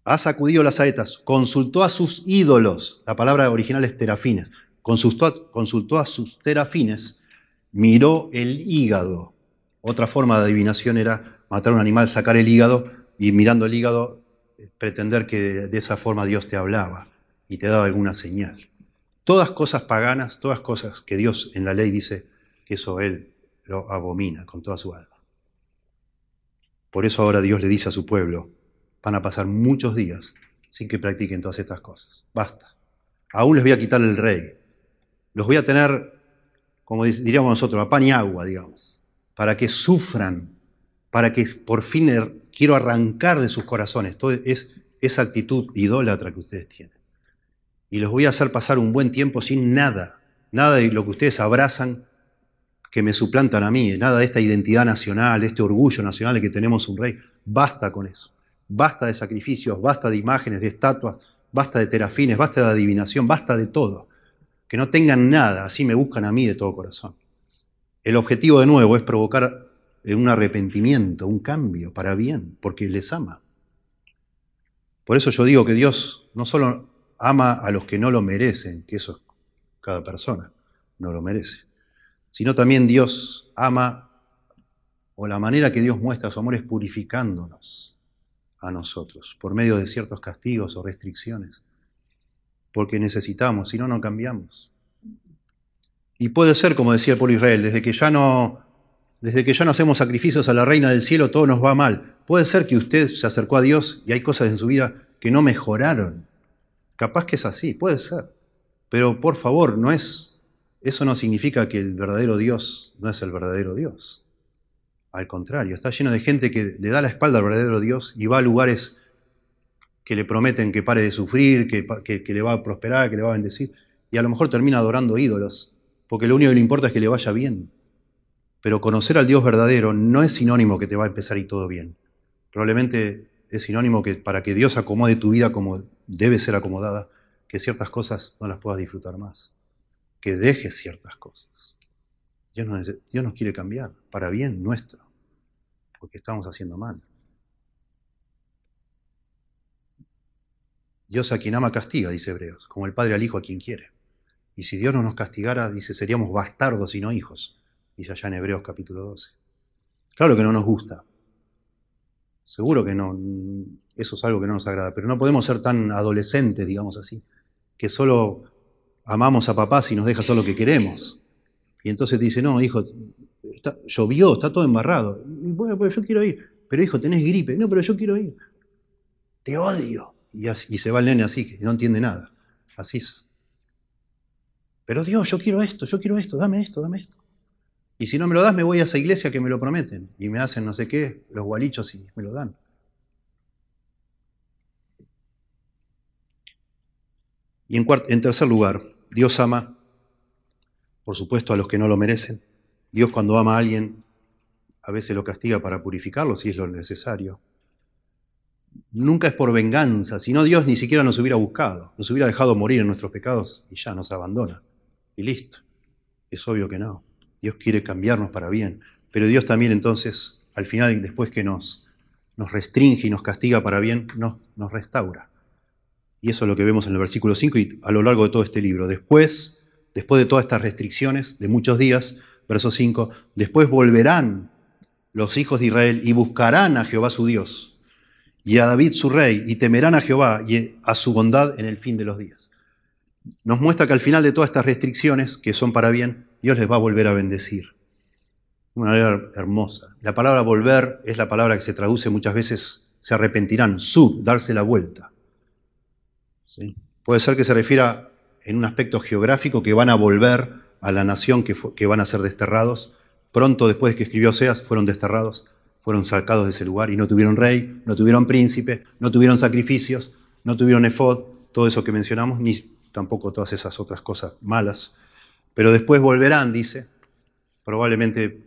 ha sacudido las saetas, consultó a sus ídolos, la palabra original es terafines, consultó, consultó a sus terafines, miró el hígado. Otra forma de adivinación era matar a un animal, sacar el hígado y mirando el hígado eh, pretender que de esa forma Dios te hablaba y te daba alguna señal. Todas cosas paganas, todas cosas que Dios en la ley dice que eso Él lo abomina con toda su alma. Por eso ahora Dios le dice a su pueblo, van a pasar muchos días sin que practiquen todas estas cosas. Basta. Aún les voy a quitar el rey. Los voy a tener, como diríamos nosotros, a pan y agua, digamos, para que sufran, para que por fin er, quiero arrancar de sus corazones toda es esa actitud idólatra que ustedes tienen. Y los voy a hacer pasar un buen tiempo sin nada, nada de lo que ustedes abrazan que me suplantan a mí, nada de esta identidad nacional, este orgullo nacional de que tenemos un rey. Basta con eso. Basta de sacrificios, basta de imágenes, de estatuas, basta de terafines, basta de adivinación, basta de todo. Que no tengan nada, así me buscan a mí de todo corazón. El objetivo de nuevo es provocar un arrepentimiento, un cambio para bien, porque les ama. Por eso yo digo que Dios no solo ama a los que no lo merecen, que eso cada persona no lo merece, sino también Dios ama, o la manera que Dios muestra su amor es purificándonos a nosotros por medio de ciertos castigos o restricciones, porque necesitamos, si no, no cambiamos. Y puede ser, como decía el pueblo Israel, desde que ya no, desde que ya no hacemos sacrificios a la reina del cielo, todo nos va mal. Puede ser que usted se acercó a Dios y hay cosas en su vida que no mejoraron. Capaz que es así, puede ser. Pero por favor, no es, eso no significa que el verdadero Dios no es el verdadero Dios. Al contrario, está lleno de gente que le da la espalda al verdadero Dios y va a lugares que le prometen que pare de sufrir, que, le va a prosperar, que le va a bendecir, y a lo mejor termina adorando ídolos, porque lo único que le importa es que le vaya bien. Pero conocer al Dios verdadero no es sinónimo que te va a empezar y todo bien. Probablemente es sinónimo que para que Dios acomode tu vida como debe ser acomodada, que ciertas cosas no las puedas disfrutar más, que dejes ciertas cosas. Dios nos, Dios nos quiere cambiar para bien nuestro, porque estamos haciendo mal. Dios a quien ama castiga, dice Hebreos, como el Padre al Hijo a quien quiere. Y si Dios no nos castigara, dice, seríamos bastardos y no hijos, dice allá en Hebreos capítulo 12. Claro que no nos gusta. Seguro que no, eso es algo que no nos agrada, pero no podemos ser tan adolescentes, digamos así, que solo amamos a papá si nos deja hacer lo que queremos. Y entonces dice, no, hijo, llovió, está todo embarrado. bueno, pues yo quiero ir. Pero hijo, tenés gripe. No, pero yo quiero ir. Te odio. Y, y se va el nene así, que no entiende nada. Así es. Pero Dios, yo quiero esto, yo quiero esto, dame esto, dame esto. Y si no me lo das, me voy a esa iglesia que me lo prometen. Y me hacen no sé qué, los gualichos y me lo dan. Y en, en tercer lugar, Dios ama, por supuesto, a los que no lo merecen. Dios cuando ama a alguien, a veces lo castiga para purificarlo si es lo necesario. Nunca es por venganza, sino Dios ni siquiera nos hubiera buscado, nos hubiera dejado morir en nuestros pecados y ya nos abandona. Y listo. Es obvio que no. Dios quiere cambiarnos para bien. Pero Dios también entonces, al final, después que nos, nos restringe y nos castiga para bien, nos, nos restaura. Y eso es lo que vemos en el versículo 5 y a lo largo de todo este libro. Después, después de todas estas restricciones, de muchos días, verso 5, después volverán los hijos de Israel y buscarán a Jehová su Dios y a David su rey y temerán a Jehová y a su bondad en el fin de los días. Nos muestra que al final de todas estas restricciones, que son para bien, Dios les va a volver a bendecir. Una manera hermosa. La palabra volver es la palabra que se traduce muchas veces, se arrepentirán, sub, darse la vuelta. Puede ser que se refiera en un aspecto geográfico que van a volver a la nación que, van a ser desterrados. Pronto después de que escribió Oseas, fueron desterrados, fueron sacados de ese lugar y no tuvieron rey, no tuvieron príncipe, no tuvieron sacrificios, no tuvieron efod, todo eso que mencionamos, ni tampoco todas esas otras cosas malas. Pero después volverán, dice. Probablemente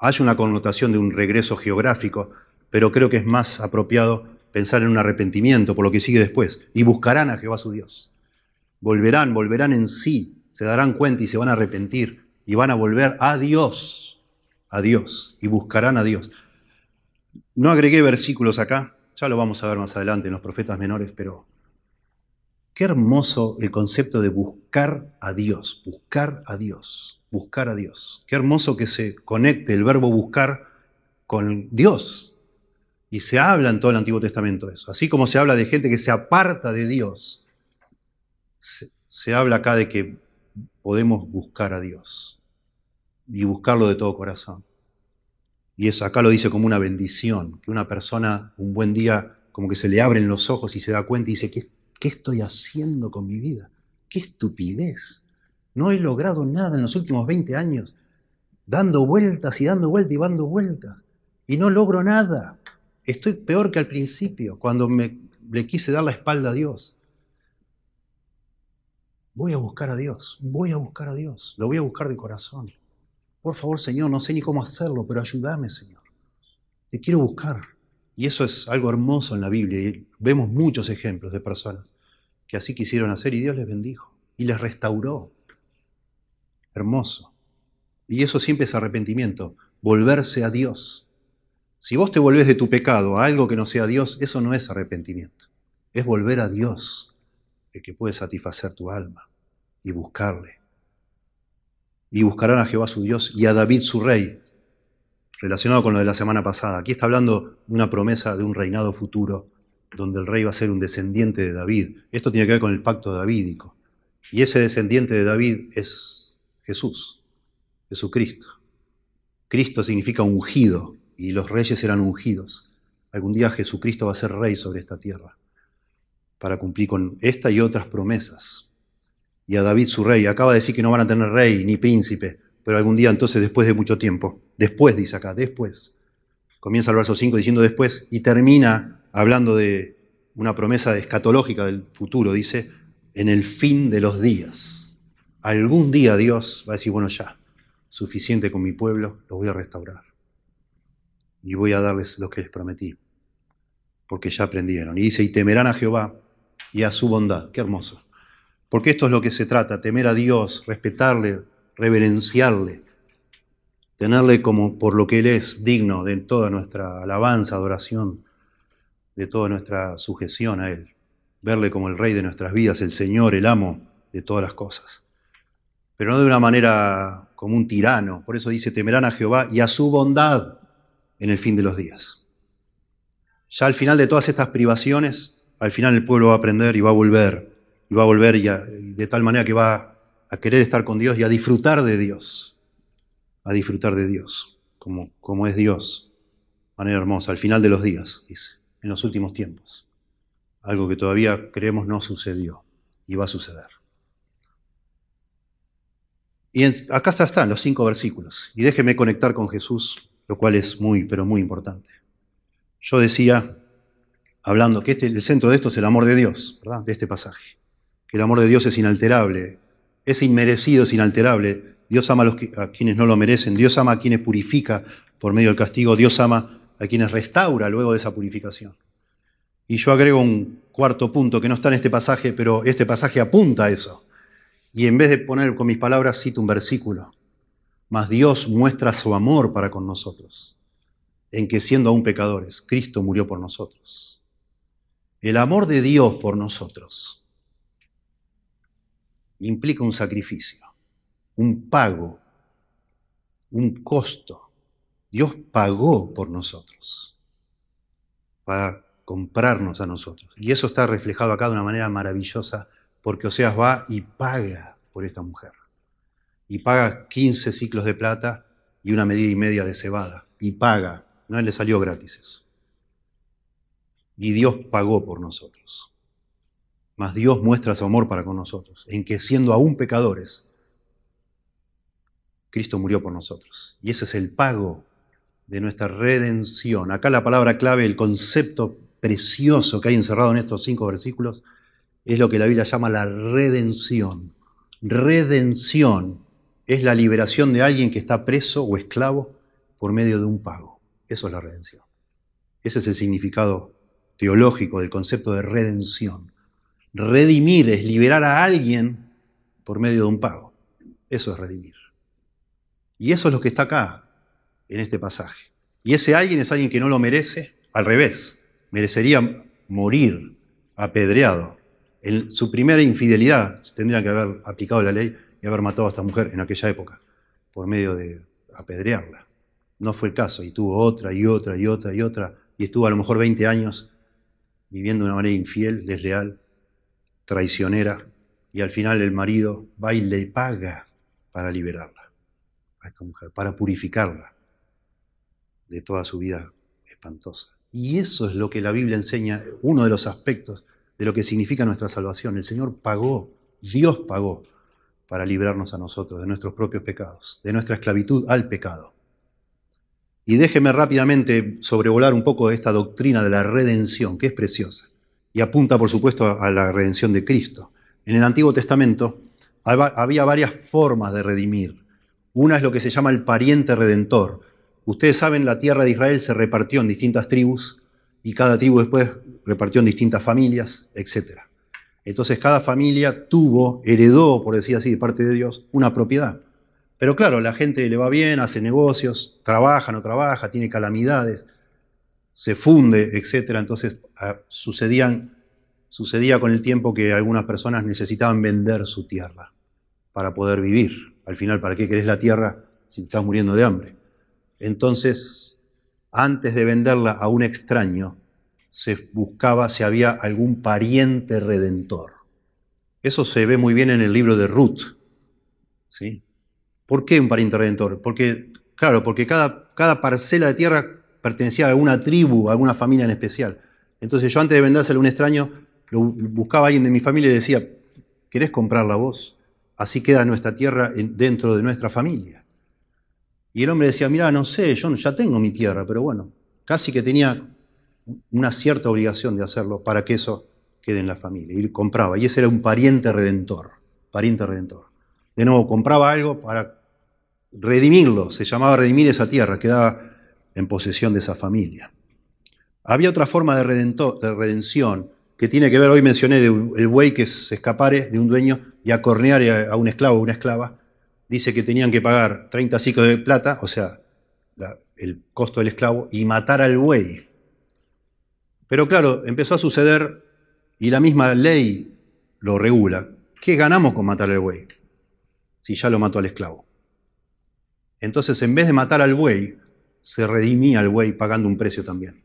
haya una connotación de un regreso geográfico, pero creo que es más apropiado pensar en un arrepentimiento por lo que sigue después. Y buscarán a Jehová su Dios. Volverán, volverán en sí, se darán cuenta y se van a arrepentir y van a volver a Dios, a Dios, y buscarán a Dios. No agregué versículos acá, ya lo vamos a ver más adelante en los profetas menores, pero qué hermoso el concepto de buscar a Dios, buscar a Dios, buscar a Dios. Qué hermoso que se conecte el verbo buscar con Dios, y se habla en todo el Antiguo Testamento de eso. Así como se habla de gente que se aparta de Dios, se, habla acá de que podemos buscar a Dios y buscarlo de todo corazón. Y eso acá lo dice como una bendición, que una persona un buen día como que se le abren los ojos y se da cuenta y dice, ¿qué, qué estoy haciendo con mi vida? ¡Qué estupidez! No he logrado nada en los últimos 20 años, dando vueltas y dando vueltas y dando vueltas, y no logro nada. Estoy peor que al principio, cuando me, le quise dar la espalda a Dios. Voy a buscar a Dios, voy a buscar a Dios, lo voy a buscar de corazón. Por favor, Señor, no sé ni cómo hacerlo, pero ayúdame, Señor. Te quiero buscar. Y eso es algo hermoso en la Biblia. Y vemos muchos ejemplos de personas que así quisieron hacer y Dios les bendijo y les restauró. Hermoso. Y eso siempre es arrepentimiento, volverse a Dios. Si vos te volvés de tu pecado a algo que no sea Dios, eso no es arrepentimiento. Es volver a Dios, el que puede satisfacer tu alma, y buscarle. Y buscarán a Jehová su Dios y a David su rey, relacionado con lo de la semana pasada. Aquí está hablando de una promesa de un reinado futuro, donde el rey va a ser un descendiente de David. Esto tiene que ver con el pacto davídico. Y ese descendiente de David es Jesús, Jesucristo. Cristo significa ungido, y los reyes eran ungidos. Algún día Jesucristo va a ser rey sobre esta tierra para cumplir con esta y otras promesas. Y a David su rey, acaba de decir que no van a tener rey ni príncipe, pero algún día entonces después de mucho tiempo, después dice acá, después, comienza el verso 5 diciendo después y termina hablando de, una promesa escatológica del futuro, dice, en el fin de los días. Algún día Dios va a decir, bueno, ya, suficiente con mi pueblo, los voy a restaurar. Y voy a darles lo que les prometí, porque ya aprendieron. Y dice, y temerán a Jehová y a su bondad. Qué hermoso. Porque esto es lo que se trata, temer a Dios, respetarle, reverenciarle, tenerle como por lo que Él es digno de toda nuestra alabanza, adoración, de toda nuestra sujeción a Él, verle como el Rey de nuestras vidas, el Señor, el amo de todas las cosas. Pero no de una manera como un tirano, por eso dice, temerán a Jehová y a su bondad en el fin de los días. Ya al final de todas estas privaciones, al final el pueblo va a aprender y va a volver y va a volver y, de tal manera que va a querer estar con Dios y a disfrutar de Dios, a disfrutar de Dios, como, como es Dios. Manera hermosa, al final de los días, dice, en los últimos tiempos. Algo que todavía creemos no sucedió y va a suceder. Y acá están los cinco versículos. Y déjeme conectar con Jesús, lo cual es muy, pero muy importante. Yo decía, hablando, que este, el centro de esto es el amor de Dios, ¿verdad? De este pasaje que el amor de Dios es inalterable, es inmerecido, es inalterable. Dios ama a, a quienes no lo merecen, Dios ama a quienes purifica por medio del castigo, Dios ama a quienes restaura luego de esa purificación. Y yo agrego un cuarto punto que no está en este pasaje, pero este pasaje apunta a eso. Y en vez de poner con mis palabras, cito un versículo. Mas Dios muestra su amor para con nosotros, en que siendo aún pecadores, Cristo murió por nosotros. El amor de Dios por nosotros implica un sacrificio, un pago, un costo. Dios pagó por nosotros, para comprarnos a nosotros. Y eso está reflejado acá de una manera maravillosa, porque Oseas va y paga por esta mujer. Y paga 15 ciclos de plata y una medida y media de cebada. Y paga. No le salió gratis. Y Dios pagó por nosotros. Mas Dios muestra su amor para con nosotros, en que siendo aún pecadores, Cristo murió por nosotros. Y ese es el pago de nuestra redención. Acá la palabra clave, el concepto precioso que hay encerrado en estos cinco versículos, es lo que la Biblia llama la redención. Redención es la liberación de alguien que está preso o esclavo por medio de un pago. Eso es la redención. Ese es el significado teológico del concepto de redención. Redimir es liberar a alguien por medio de un pago. Eso es redimir. Y eso es lo que está acá, en este pasaje. Y ese alguien es alguien que no lo merece, al revés, merecería morir apedreado. En su primera infidelidad tendría que haber aplicado la ley y haber matado a esta mujer en aquella época, por medio de apedrearla. No fue el caso, y tuvo otra y otra y otra y otra, y estuvo a lo mejor 20 años viviendo de una manera infiel, desleal, traicionera, y al final el marido va y le paga para liberarla a esta mujer, para purificarla de toda su vida espantosa. Y eso es lo que la Biblia enseña, uno de los aspectos de lo que significa nuestra salvación. El Señor pagó, Dios pagó para librarnos a nosotros de nuestros propios pecados, de nuestra esclavitud al pecado. Y déjeme rápidamente sobrevolar un poco esta doctrina de la redención, que es preciosa y apunta, por supuesto, a la redención de Cristo. En el Antiguo Testamento había varias formas de redimir. Una es lo que se llama el pariente redentor. Ustedes saben, la tierra de Israel se repartió en distintas tribus y cada tribu después repartió en distintas familias, etc. Entonces cada familia tuvo, heredó, por decir así, de parte de Dios, una propiedad. Pero claro, la gente le va bien, hace negocios, trabaja, no trabaja, tiene calamidades se funde, etc. Entonces ah, sucedían, sucedía con el tiempo que algunas personas necesitaban vender su tierra para poder vivir. Al final, ¿para qué querés la tierra si te estás muriendo de hambre? Entonces, antes de venderla a un extraño, se buscaba si había algún pariente redentor. Eso se ve muy bien en el libro de Ruth. ¿sí? ¿Por qué un pariente redentor? Porque, claro, porque cada, cada parcela de tierra pertenecía a alguna tribu, a alguna familia en especial. Entonces yo antes de vendérselo a un extraño, lo buscaba a alguien de mi familia y le decía, ¿querés comprarla vos? Así queda nuestra tierra dentro de nuestra familia. Y el hombre decía, mira, no sé, yo ya tengo mi tierra, pero bueno, casi que tenía una cierta obligación de hacerlo para que eso quede en la familia. Y compraba, y ese era un pariente redentor, pariente redentor. De nuevo, compraba algo para redimirlo, se llamaba redimir esa tierra, quedaba en posesión de esa familia. Había otra forma de, de redención que tiene que ver, hoy mencioné, el buey que se escapare de un dueño y acornear a un esclavo o una esclava. Dice que tenían que pagar 30 ciclos de plata, o sea, el costo del esclavo, y matar al buey. Pero claro, empezó a suceder y la misma ley lo regula. ¿Qué ganamos con matar al buey? Si ya lo mató al esclavo. Entonces, en vez de matar al buey, se redimía al buey pagando un precio también.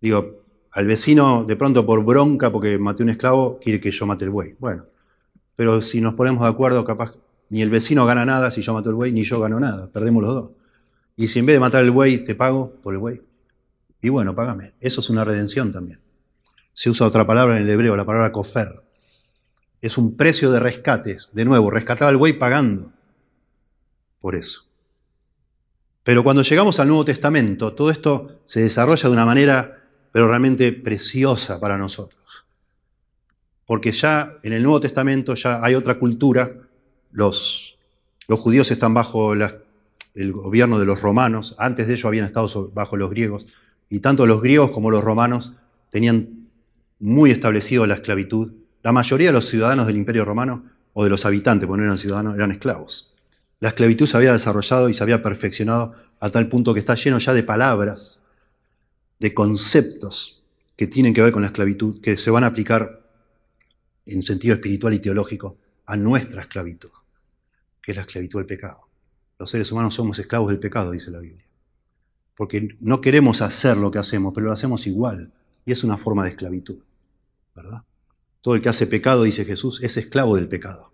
Digo, al vecino de pronto por bronca porque maté un esclavo, quiere que yo mate el buey. Bueno, pero si nos ponemos de acuerdo, capaz ni el vecino gana nada si yo mato el buey, ni yo gano nada, perdemos los dos. Y si en vez de matar el buey te pago por el buey, y bueno, págame. Eso es una redención también. Se usa otra palabra en el hebreo, la palabra kofer. Es un precio de rescate. De nuevo, rescataba al buey pagando por eso. Pero cuando llegamos al Nuevo Testamento, todo esto se desarrolla de una manera, pero realmente preciosa para nosotros. Porque ya en el Nuevo Testamento ya hay otra cultura. Los, los judíos están bajo el gobierno de los romanos. Antes de ello habían estado bajo los griegos. Y tanto los griegos como los romanos tenían muy establecido la esclavitud. La mayoría de los ciudadanos del Imperio Romano, o de los habitantes, porque no eran ciudadanos, eran esclavos. La esclavitud se había desarrollado y se había perfeccionado a tal punto que está lleno ya de palabras, de conceptos que tienen que ver con la esclavitud, que se van a aplicar en sentido espiritual y teológico a nuestra esclavitud, que es la esclavitud del pecado. Los seres humanos somos esclavos del pecado, dice la Biblia. Porque no queremos hacer lo que hacemos, pero lo hacemos igual. Y es una forma de esclavitud, ¿verdad? Todo el que hace pecado, dice Jesús, es esclavo del pecado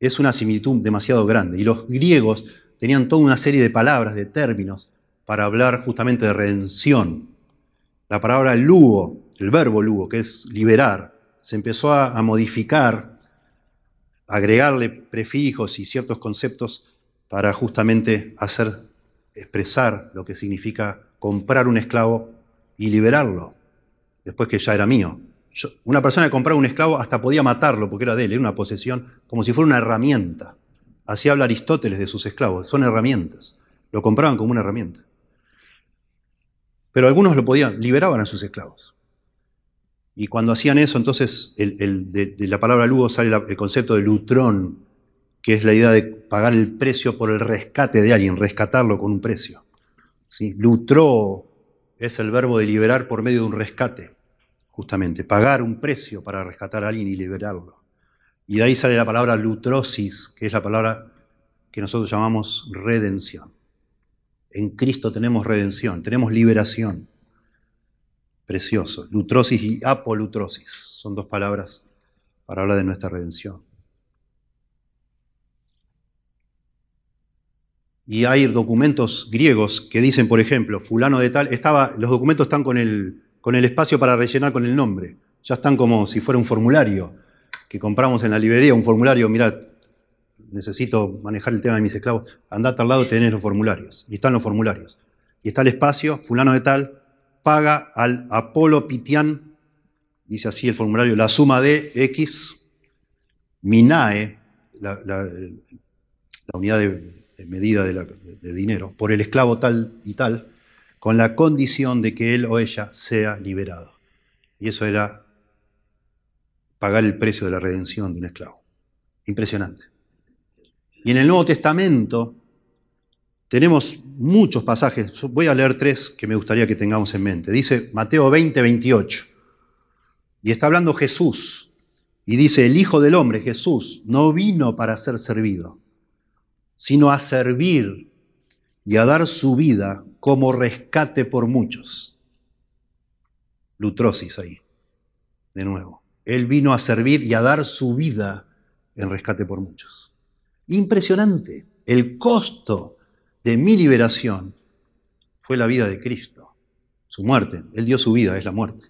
es una similitud demasiado grande. Y los griegos tenían toda una serie de palabras, de términos, para hablar justamente de redención. La palabra lugo, el verbo lugo, que es liberar, se empezó a, modificar, agregarle prefijos y ciertos conceptos para justamente hacer expresar lo que significa comprar un esclavo y liberarlo, después que ya era mío una persona que compraba un esclavo hasta podía matarlo porque era de él, era una posesión, como si fuera una herramienta. Así habla Aristóteles de sus esclavos, son herramientas. Lo compraban como una herramienta. Pero algunos lo podían, liberaban a sus esclavos. Y cuando hacían eso, entonces de, la palabra lugo sale el concepto de lutrón, que es la idea de pagar el precio por el rescate de alguien, rescatarlo con un precio. ¿Sí? Lutró es el verbo de liberar por medio de un rescate justamente, pagar un precio para rescatar a alguien y liberarlo. Y de ahí sale la palabra lutrosis, que es la palabra que nosotros llamamos redención. En Cristo tenemos redención, tenemos liberación. Precioso. Lutrosis y apolutrosis son dos palabras para hablar de nuestra redención. Y hay documentos griegos que dicen, por ejemplo, fulano de tal, estaba, los documentos están con el, con el espacio para rellenar con el nombre. Ya están como si fuera un formulario que compramos en la librería, un formulario, mira, necesito manejar el tema de mis esclavos, andate al lado, tenés los formularios. Y están los formularios. Y está el espacio, fulano de tal, paga al Apolo Pitian, dice así el formulario, la suma de X, Minae, la, unidad de, medida de dinero, por el esclavo tal y tal, con la condición de que él o ella sea liberado. Y eso era pagar el precio de la redención de un esclavo. Impresionante. Y en el Nuevo Testamento tenemos muchos pasajes. Voy a leer tres que me gustaría que tengamos en mente. Dice Mateo 20, 28. Y está hablando Jesús. Y dice, el Hijo del Hombre, Jesús, no vino para ser servido, sino a servir y a dar su vida como rescate por muchos. Lutrosis ahí, de nuevo. Él vino a servir y a dar su vida en rescate por muchos. Impresionante. El costo de mi liberación fue la vida de Cristo, su muerte. Él dio su vida, es la muerte.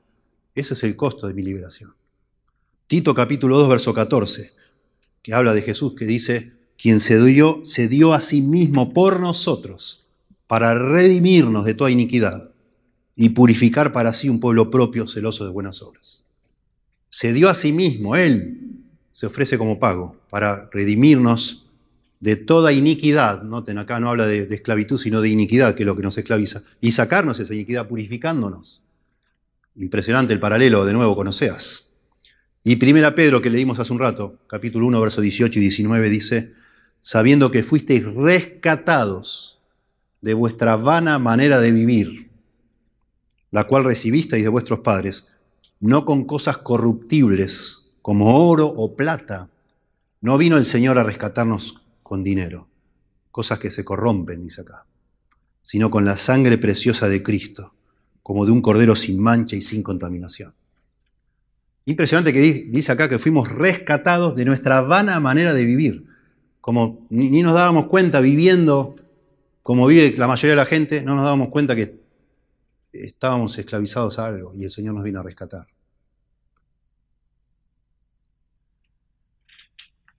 Ese es el costo de mi liberación. Tito capítulo 2, verso 14, que habla de Jesús, que dice, quien se dio, se dio a sí mismo por nosotros para redimirnos de toda iniquidad y purificar para sí un pueblo propio celoso de buenas obras. Se dio a sí mismo, Él se ofrece como pago para redimirnos de toda iniquidad. Noten, acá no habla de, esclavitud, sino de iniquidad, que es lo que nos esclaviza, y sacarnos esa iniquidad purificándonos. Impresionante el paralelo de nuevo con Oseas. Y primera Pedro, que leímos hace un rato, capítulo 1, versos 18 y 19, dice, sabiendo que fuisteis rescatados de vuestra vana manera de vivir, la cual recibisteis de vuestros padres, no con cosas corruptibles como oro o plata. No vino el Señor a rescatarnos con dinero, cosas que se corrompen, dice acá, sino con la sangre preciosa de Cristo, como de un cordero sin mancha y sin contaminación. Impresionante que dice acá que fuimos rescatados de nuestra vana manera de vivir, como ni nos dábamos cuenta viviendo como vive la mayoría de la gente, no nos dábamos cuenta que estábamos esclavizados a algo y el Señor nos vino a rescatar.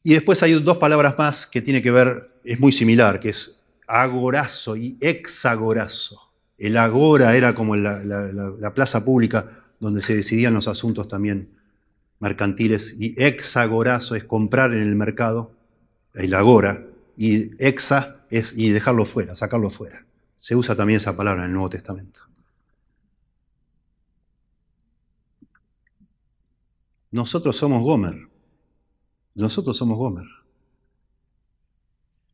Y después hay dos palabras más que tiene que ver, es muy similar, que es agorazo y exagorazo. El agora era como la, la, plaza pública donde se decidían los asuntos también mercantiles y exagorazo es comprar en el mercado, el agora, y exa es y dejarlo fuera, sacarlo fuera. Se usa también esa palabra en el Nuevo Testamento. Nosotros somos Gomer. Nosotros somos Gomer.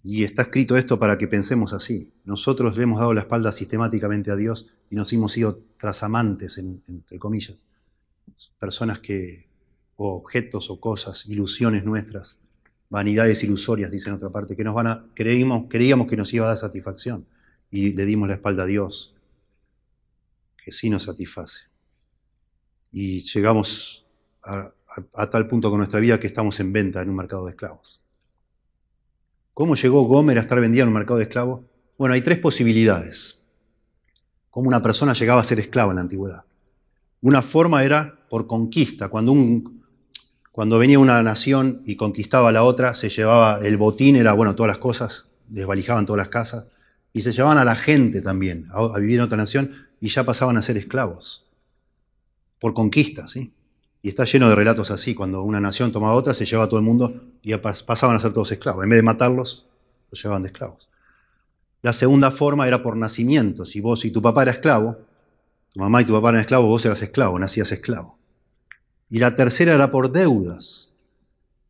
Y está escrito esto para que pensemos así. Nosotros le hemos dado la espalda sistemáticamente a Dios y nos hemos sido trasamantes, entre comillas. Personas que, o objetos o cosas, ilusiones nuestras, vanidades ilusorias, dice en otra parte, que nos a, creímos, creíamos que nos iba a dar satisfacción y le dimos la espalda a Dios, que sí nos satisface. Y llegamos a, tal punto con nuestra vida que estamos en venta en un mercado de esclavos. ¿Cómo llegó Gomer a estar vendida en un mercado de esclavos? Bueno, hay tres posibilidades. Cómo una persona llegaba a ser esclava en la antigüedad. Una forma era por conquista. Cuando, un, cuando venía una nación y conquistaba la otra, se llevaba el botín, era bueno, todas las cosas, desvalijaban todas las casas, y se llevaban a la gente también a, a vivir en otra nación y ya pasaban a ser esclavos. Por conquista, ¿sí? Y está lleno de relatos así, cuando una nación tomaba otra, se llevaba a todo el mundo y pasaban a ser todos esclavos. En vez de matarlos, los llevaban de esclavos. La segunda forma era por nacimiento. Si vos y tu papá era esclavo, tu mamá y tu papá eran esclavos, vos eras esclavo, nacías esclavo. Y la tercera era por deudas.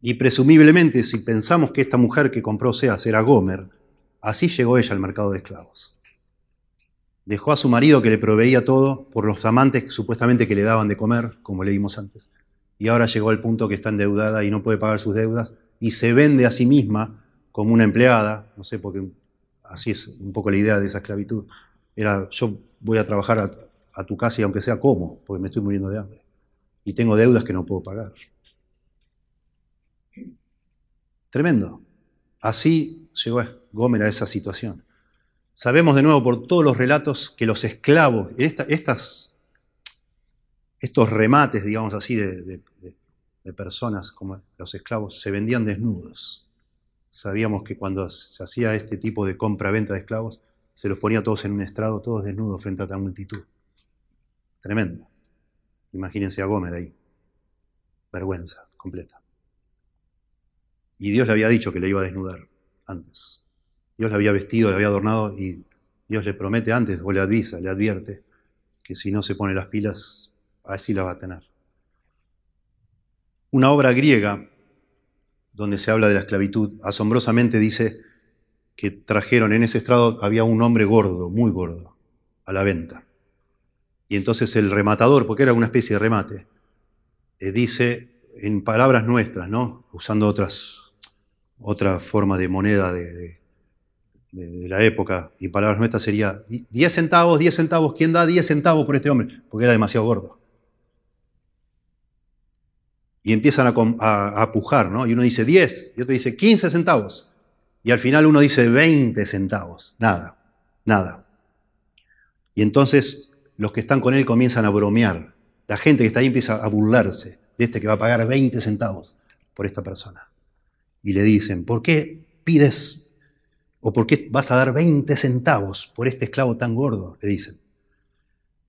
Y presumiblemente, si pensamos que esta mujer que compró Seas era Gomer, así llegó ella al mercado de esclavos. Dejó a su marido que le proveía todo por los amantes supuestamente que le daban de comer, como leímos antes. Y ahora llegó al punto que está endeudada y no puede pagar sus deudas y se vende a sí misma como una empleada, no sé, porque así es un poco la idea de esa esclavitud. Era, yo voy a trabajar a, a tu casa y aunque sea como, porque me estoy muriendo de hambre. Y tengo deudas que no puedo pagar. Tremendo. Así llegó Gómez a esa situación. Sabemos de nuevo por todos los relatos que los esclavos, estas, estos remates, digamos así, de, personas como los esclavos, se vendían desnudos. Sabíamos que cuando se hacía este tipo de compra-venta de esclavos, se los ponía todos en un estrado, todos desnudos frente a tal multitud. Tremendo. Imagínense a Gomer ahí. Vergüenza completa. Y Dios le había dicho que le iba a desnudar antes. Dios le había vestido, le había adornado y Dios le promete antes o le avisa, le advierte que si no se pone las pilas, así la va a tener. Una obra griega donde se habla de la esclavitud, asombrosamente dice que trajeron en ese estrado, había un hombre gordo, muy gordo, a la venta. Y entonces el rematador, porque era una especie de remate, eh, dice en palabras nuestras, ¿no? usando otras, otra forma de moneda de, la época, y palabras nuestras sería 10 centavos, 10 centavos, ¿quién da 10 centavos por este hombre? Porque era demasiado gordo. Y empiezan a, a, pujar, ¿no? Y uno dice 10, y otro dice 15 centavos. Y al final uno dice 20 centavos. Nada, nada. Y entonces los que están con él comienzan a bromear. La gente que está ahí empieza a burlarse de este que va a pagar 20 centavos por esta persona. Y le dicen, ¿por qué pides ¿O por qué vas a dar 20 centavos por este esclavo tan gordo? Le dicen.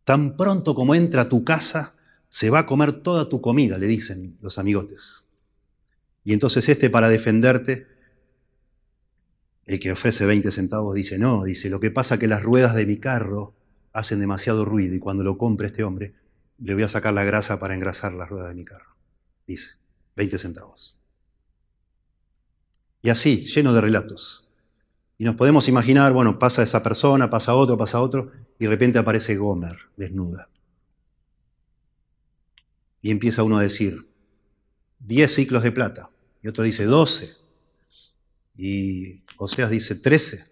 Tan pronto como entra a tu casa, se va a comer toda tu comida, le dicen los amigotes. Y entonces este para defenderte, el que ofrece 20 centavos dice, no, dice, lo que pasa que las ruedas de mi carro hacen demasiado ruido y cuando lo compre este hombre, le voy a sacar la grasa para engrasar las ruedas de mi carro. Dice, 20 centavos. Y así, lleno de relatos. Y nos podemos imaginar, bueno, pasa esa persona, pasa otro, pasa otro, y de repente aparece Gomer, desnuda. Y empieza uno a decir, 10 ciclos de plata, y otro dice 12, y Oseas dice 13,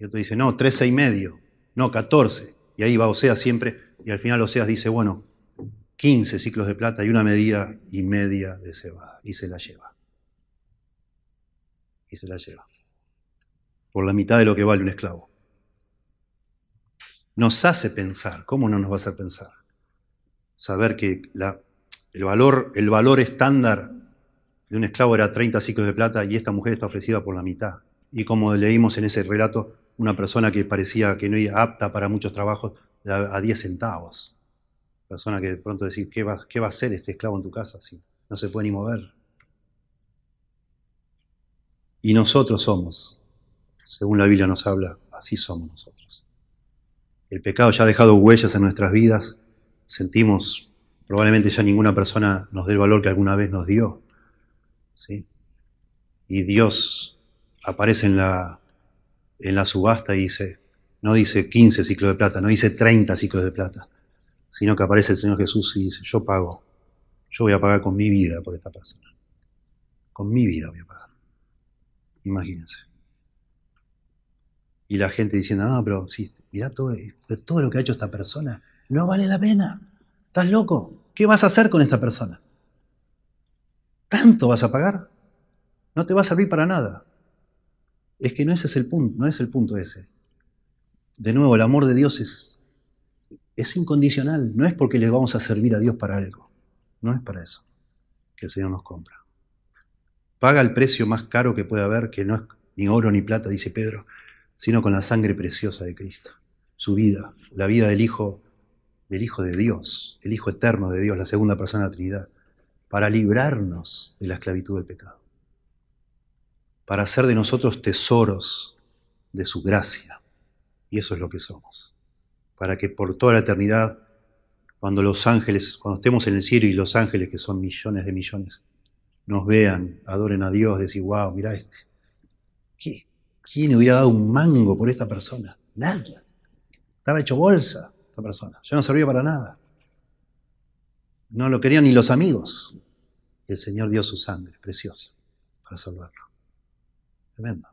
y otro dice, no, 13 y medio, no, 14, y ahí va Oseas siempre, y al final Oseas dice, bueno, 15 ciclos de plata y una medida y media de cebada, y se la lleva. Y se la lleva. Por la mitad de lo que vale un esclavo. Nos hace pensar, ¿cómo no nos va a hacer pensar? Saber que el, valor, el valor estándar de un esclavo era 30 ciclos de plata y esta mujer está ofrecida por la mitad. Y como leímos en ese relato, una persona que parecía que no era apta para muchos trabajos a 10 centavos. Persona que de pronto decir, ¿qué va, ¿qué va a hacer este esclavo en tu casa si no se puede ni mover? Y nosotros somos, según la Biblia nos habla, así somos nosotros. El pecado ya ha dejado huellas en nuestras vidas, sentimos, probablemente ya ninguna persona nos dé el valor que alguna vez nos dio. ¿sí? Y Dios aparece en la, en la subasta dice, no dice 15 ciclos de plata, no dice 30 ciclos de plata, sino que aparece el Señor Jesús y dice, yo pago, yo voy a pagar con mi vida por esta persona. Con mi vida voy a pagar. Imagínense. Y la gente diciendo, ah, pero si, mirá todo, todo lo que ha hecho esta persona, no vale la pena. ¿Estás loco? ¿Qué vas a hacer con esta persona? ¿Tanto vas a pagar? No te va a servir para nada. Es que no ese es el punto, no es el punto ese. De nuevo, el amor de Dios es, es incondicional. No es porque le vamos a servir a Dios para algo. No es para eso que el Señor nos compra. Paga el precio más caro que puede haber, que no es ni oro ni plata, dice Pedro, sino con la sangre preciosa de Cristo. Su vida, la vida del Hijo, del Hijo de Dios, el Hijo eterno de Dios, la segunda persona de la Trinidad, para librarnos de la esclavitud del pecado, para hacer de nosotros tesoros de su gracia. Y eso es lo que somos. Para que por toda la eternidad, cuando los ángeles, cuando estemos en el cielo y los ángeles, que son millones de millones, nos vean, adoren a Dios, decir, wow, mira este. ¿Quién hubiera dado un mango por esta persona? Nadie. Estaba hecho bolsa esta persona. Ya no servía para nada. No lo querían ni los amigos. Y el Señor dio su sangre preciosa para salvarlo. Tremendo.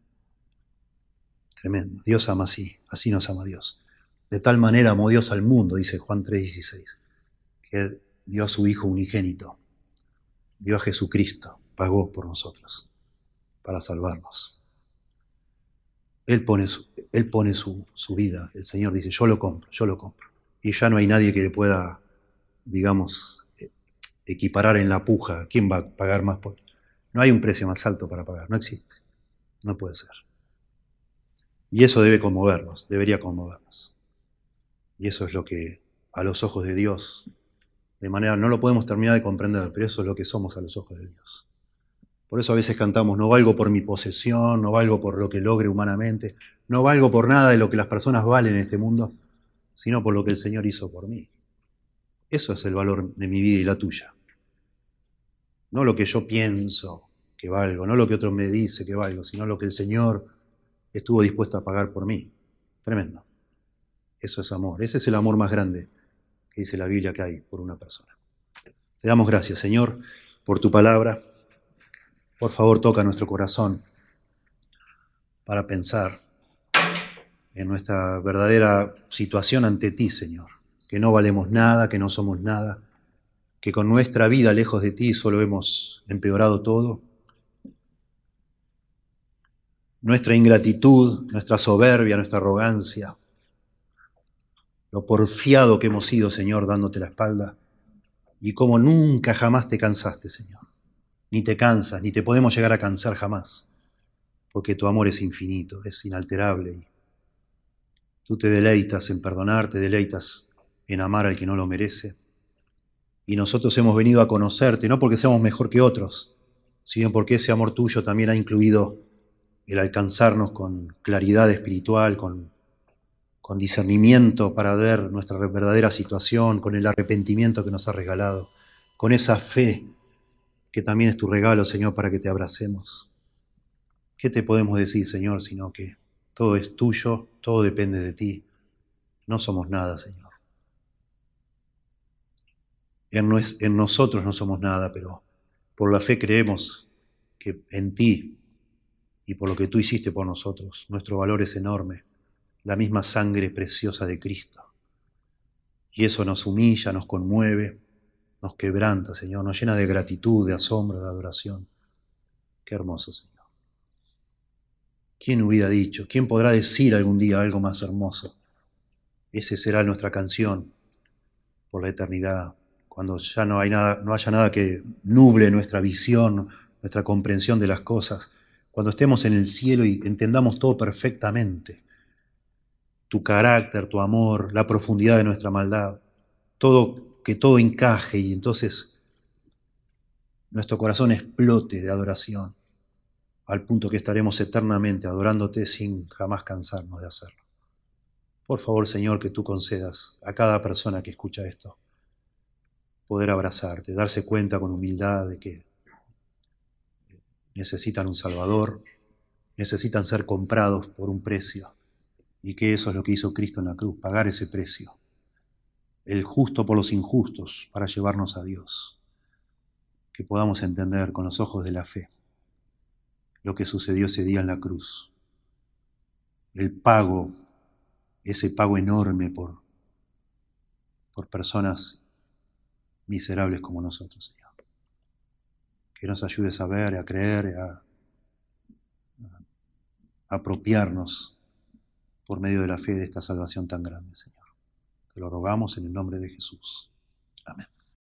Tremendo. Dios ama así. Así nos ama Dios. De tal manera amó Dios al mundo, dice Juan 3:16, que dio a su Hijo unigénito dio a Jesucristo, pagó por nosotros para salvarnos. Él pone, su, él pone su, vida, el Señor dice, yo lo compro, yo lo compro. Y ya no hay nadie que le pueda, digamos, eh, equiparar en la puja. ¿Quién va a pagar más por? No hay un precio más alto para pagar, no existe. No puede ser. Y eso debe conmovernos, debería conmovernos. Y eso es lo que a los ojos de Dios de manera no lo podemos terminar de comprender, pero eso es lo que somos a los ojos de Dios. Por eso a veces cantamos, no valgo por mi posesión, no valgo por lo que logre humanamente, no valgo por nada de lo que las personas valen en este mundo, sino por lo que el Señor hizo por mí. Eso es el valor de mi vida y la tuya. No lo que yo pienso que valgo, no lo que otro me dice que valgo, sino lo que el Señor estuvo dispuesto a pagar por mí. Tremendo. Eso es amor. Ese es el amor más grande que dice la Biblia que hay por una persona. Te damos gracias, Señor, por tu palabra. Por favor, toca nuestro corazón para pensar en nuestra verdadera situación ante ti, Señor. Que no valemos nada, que no somos nada, que con nuestra vida lejos de ti solo hemos empeorado todo. Nuestra ingratitud, nuestra soberbia, nuestra arrogancia, lo porfiado que hemos sido, Señor, dándote la espalda, y como nunca jamás te cansaste, Señor. Ni te cansas, ni te podemos llegar a cansar jamás, porque tu amor es infinito, es inalterable. Tú te deleitas en perdonar, te deleitas en amar al que no lo merece. Y nosotros hemos venido a conocerte, no porque seamos mejor que otros, sino porque ese amor tuyo también ha incluido el alcanzarnos con claridad espiritual, con, discernimiento para ver nuestra verdadera situación, con el arrepentimiento que nos ha regalado, con esa fe que también es tu regalo, Señor, para que te abracemos. ¿Qué te podemos decir, Señor, sino que todo es tuyo, todo depende de ti? No somos nada, Señor. En nosotros no somos nada, pero por la fe creemos que en ti y por lo que tú hiciste por nosotros. Nuestro valor es enorme, la misma sangre preciosa de Cristo. Y eso nos humilla, nos conmueve, nos quebranta, Señor, nos llena de gratitud, de asombro, de adoración. Qué hermoso, Señor. ¿Quién hubiera dicho? ¿Quién podrá decir algún día algo más hermoso? Ese será nuestra canción por la eternidad, cuando ya no, hay nada, no haya nada que nuble nuestra visión, nuestra comprensión de las cosas, cuando estemos en el cielo y entendamos todo perfectamente, tu carácter, tu amor, la profundidad de nuestra maldad, todo, que todo encaje y entonces nuestro corazón explote de adoración, al punto que estaremos eternamente adorándote sin jamás cansarnos de hacerlo. Por favor, Señor, que tú concedas a cada persona que escucha esto poder abrazarte, darse cuenta con humildad de que necesitan un Salvador, necesitan ser comprados por un precio. Y que eso es lo que hizo Cristo en la cruz, pagar ese precio. El justo por los injustos para llevarnos a Dios. Que podamos entender con los ojos de la fe lo que sucedió ese día en la cruz. El pago, ese pago enorme por, por personas miserables como nosotros, Señor que nos ayudes a ver, a creer, a, a apropiarnos por medio de la fe de esta salvación tan grande, Señor. Te lo rogamos en el nombre de Jesús. Amén.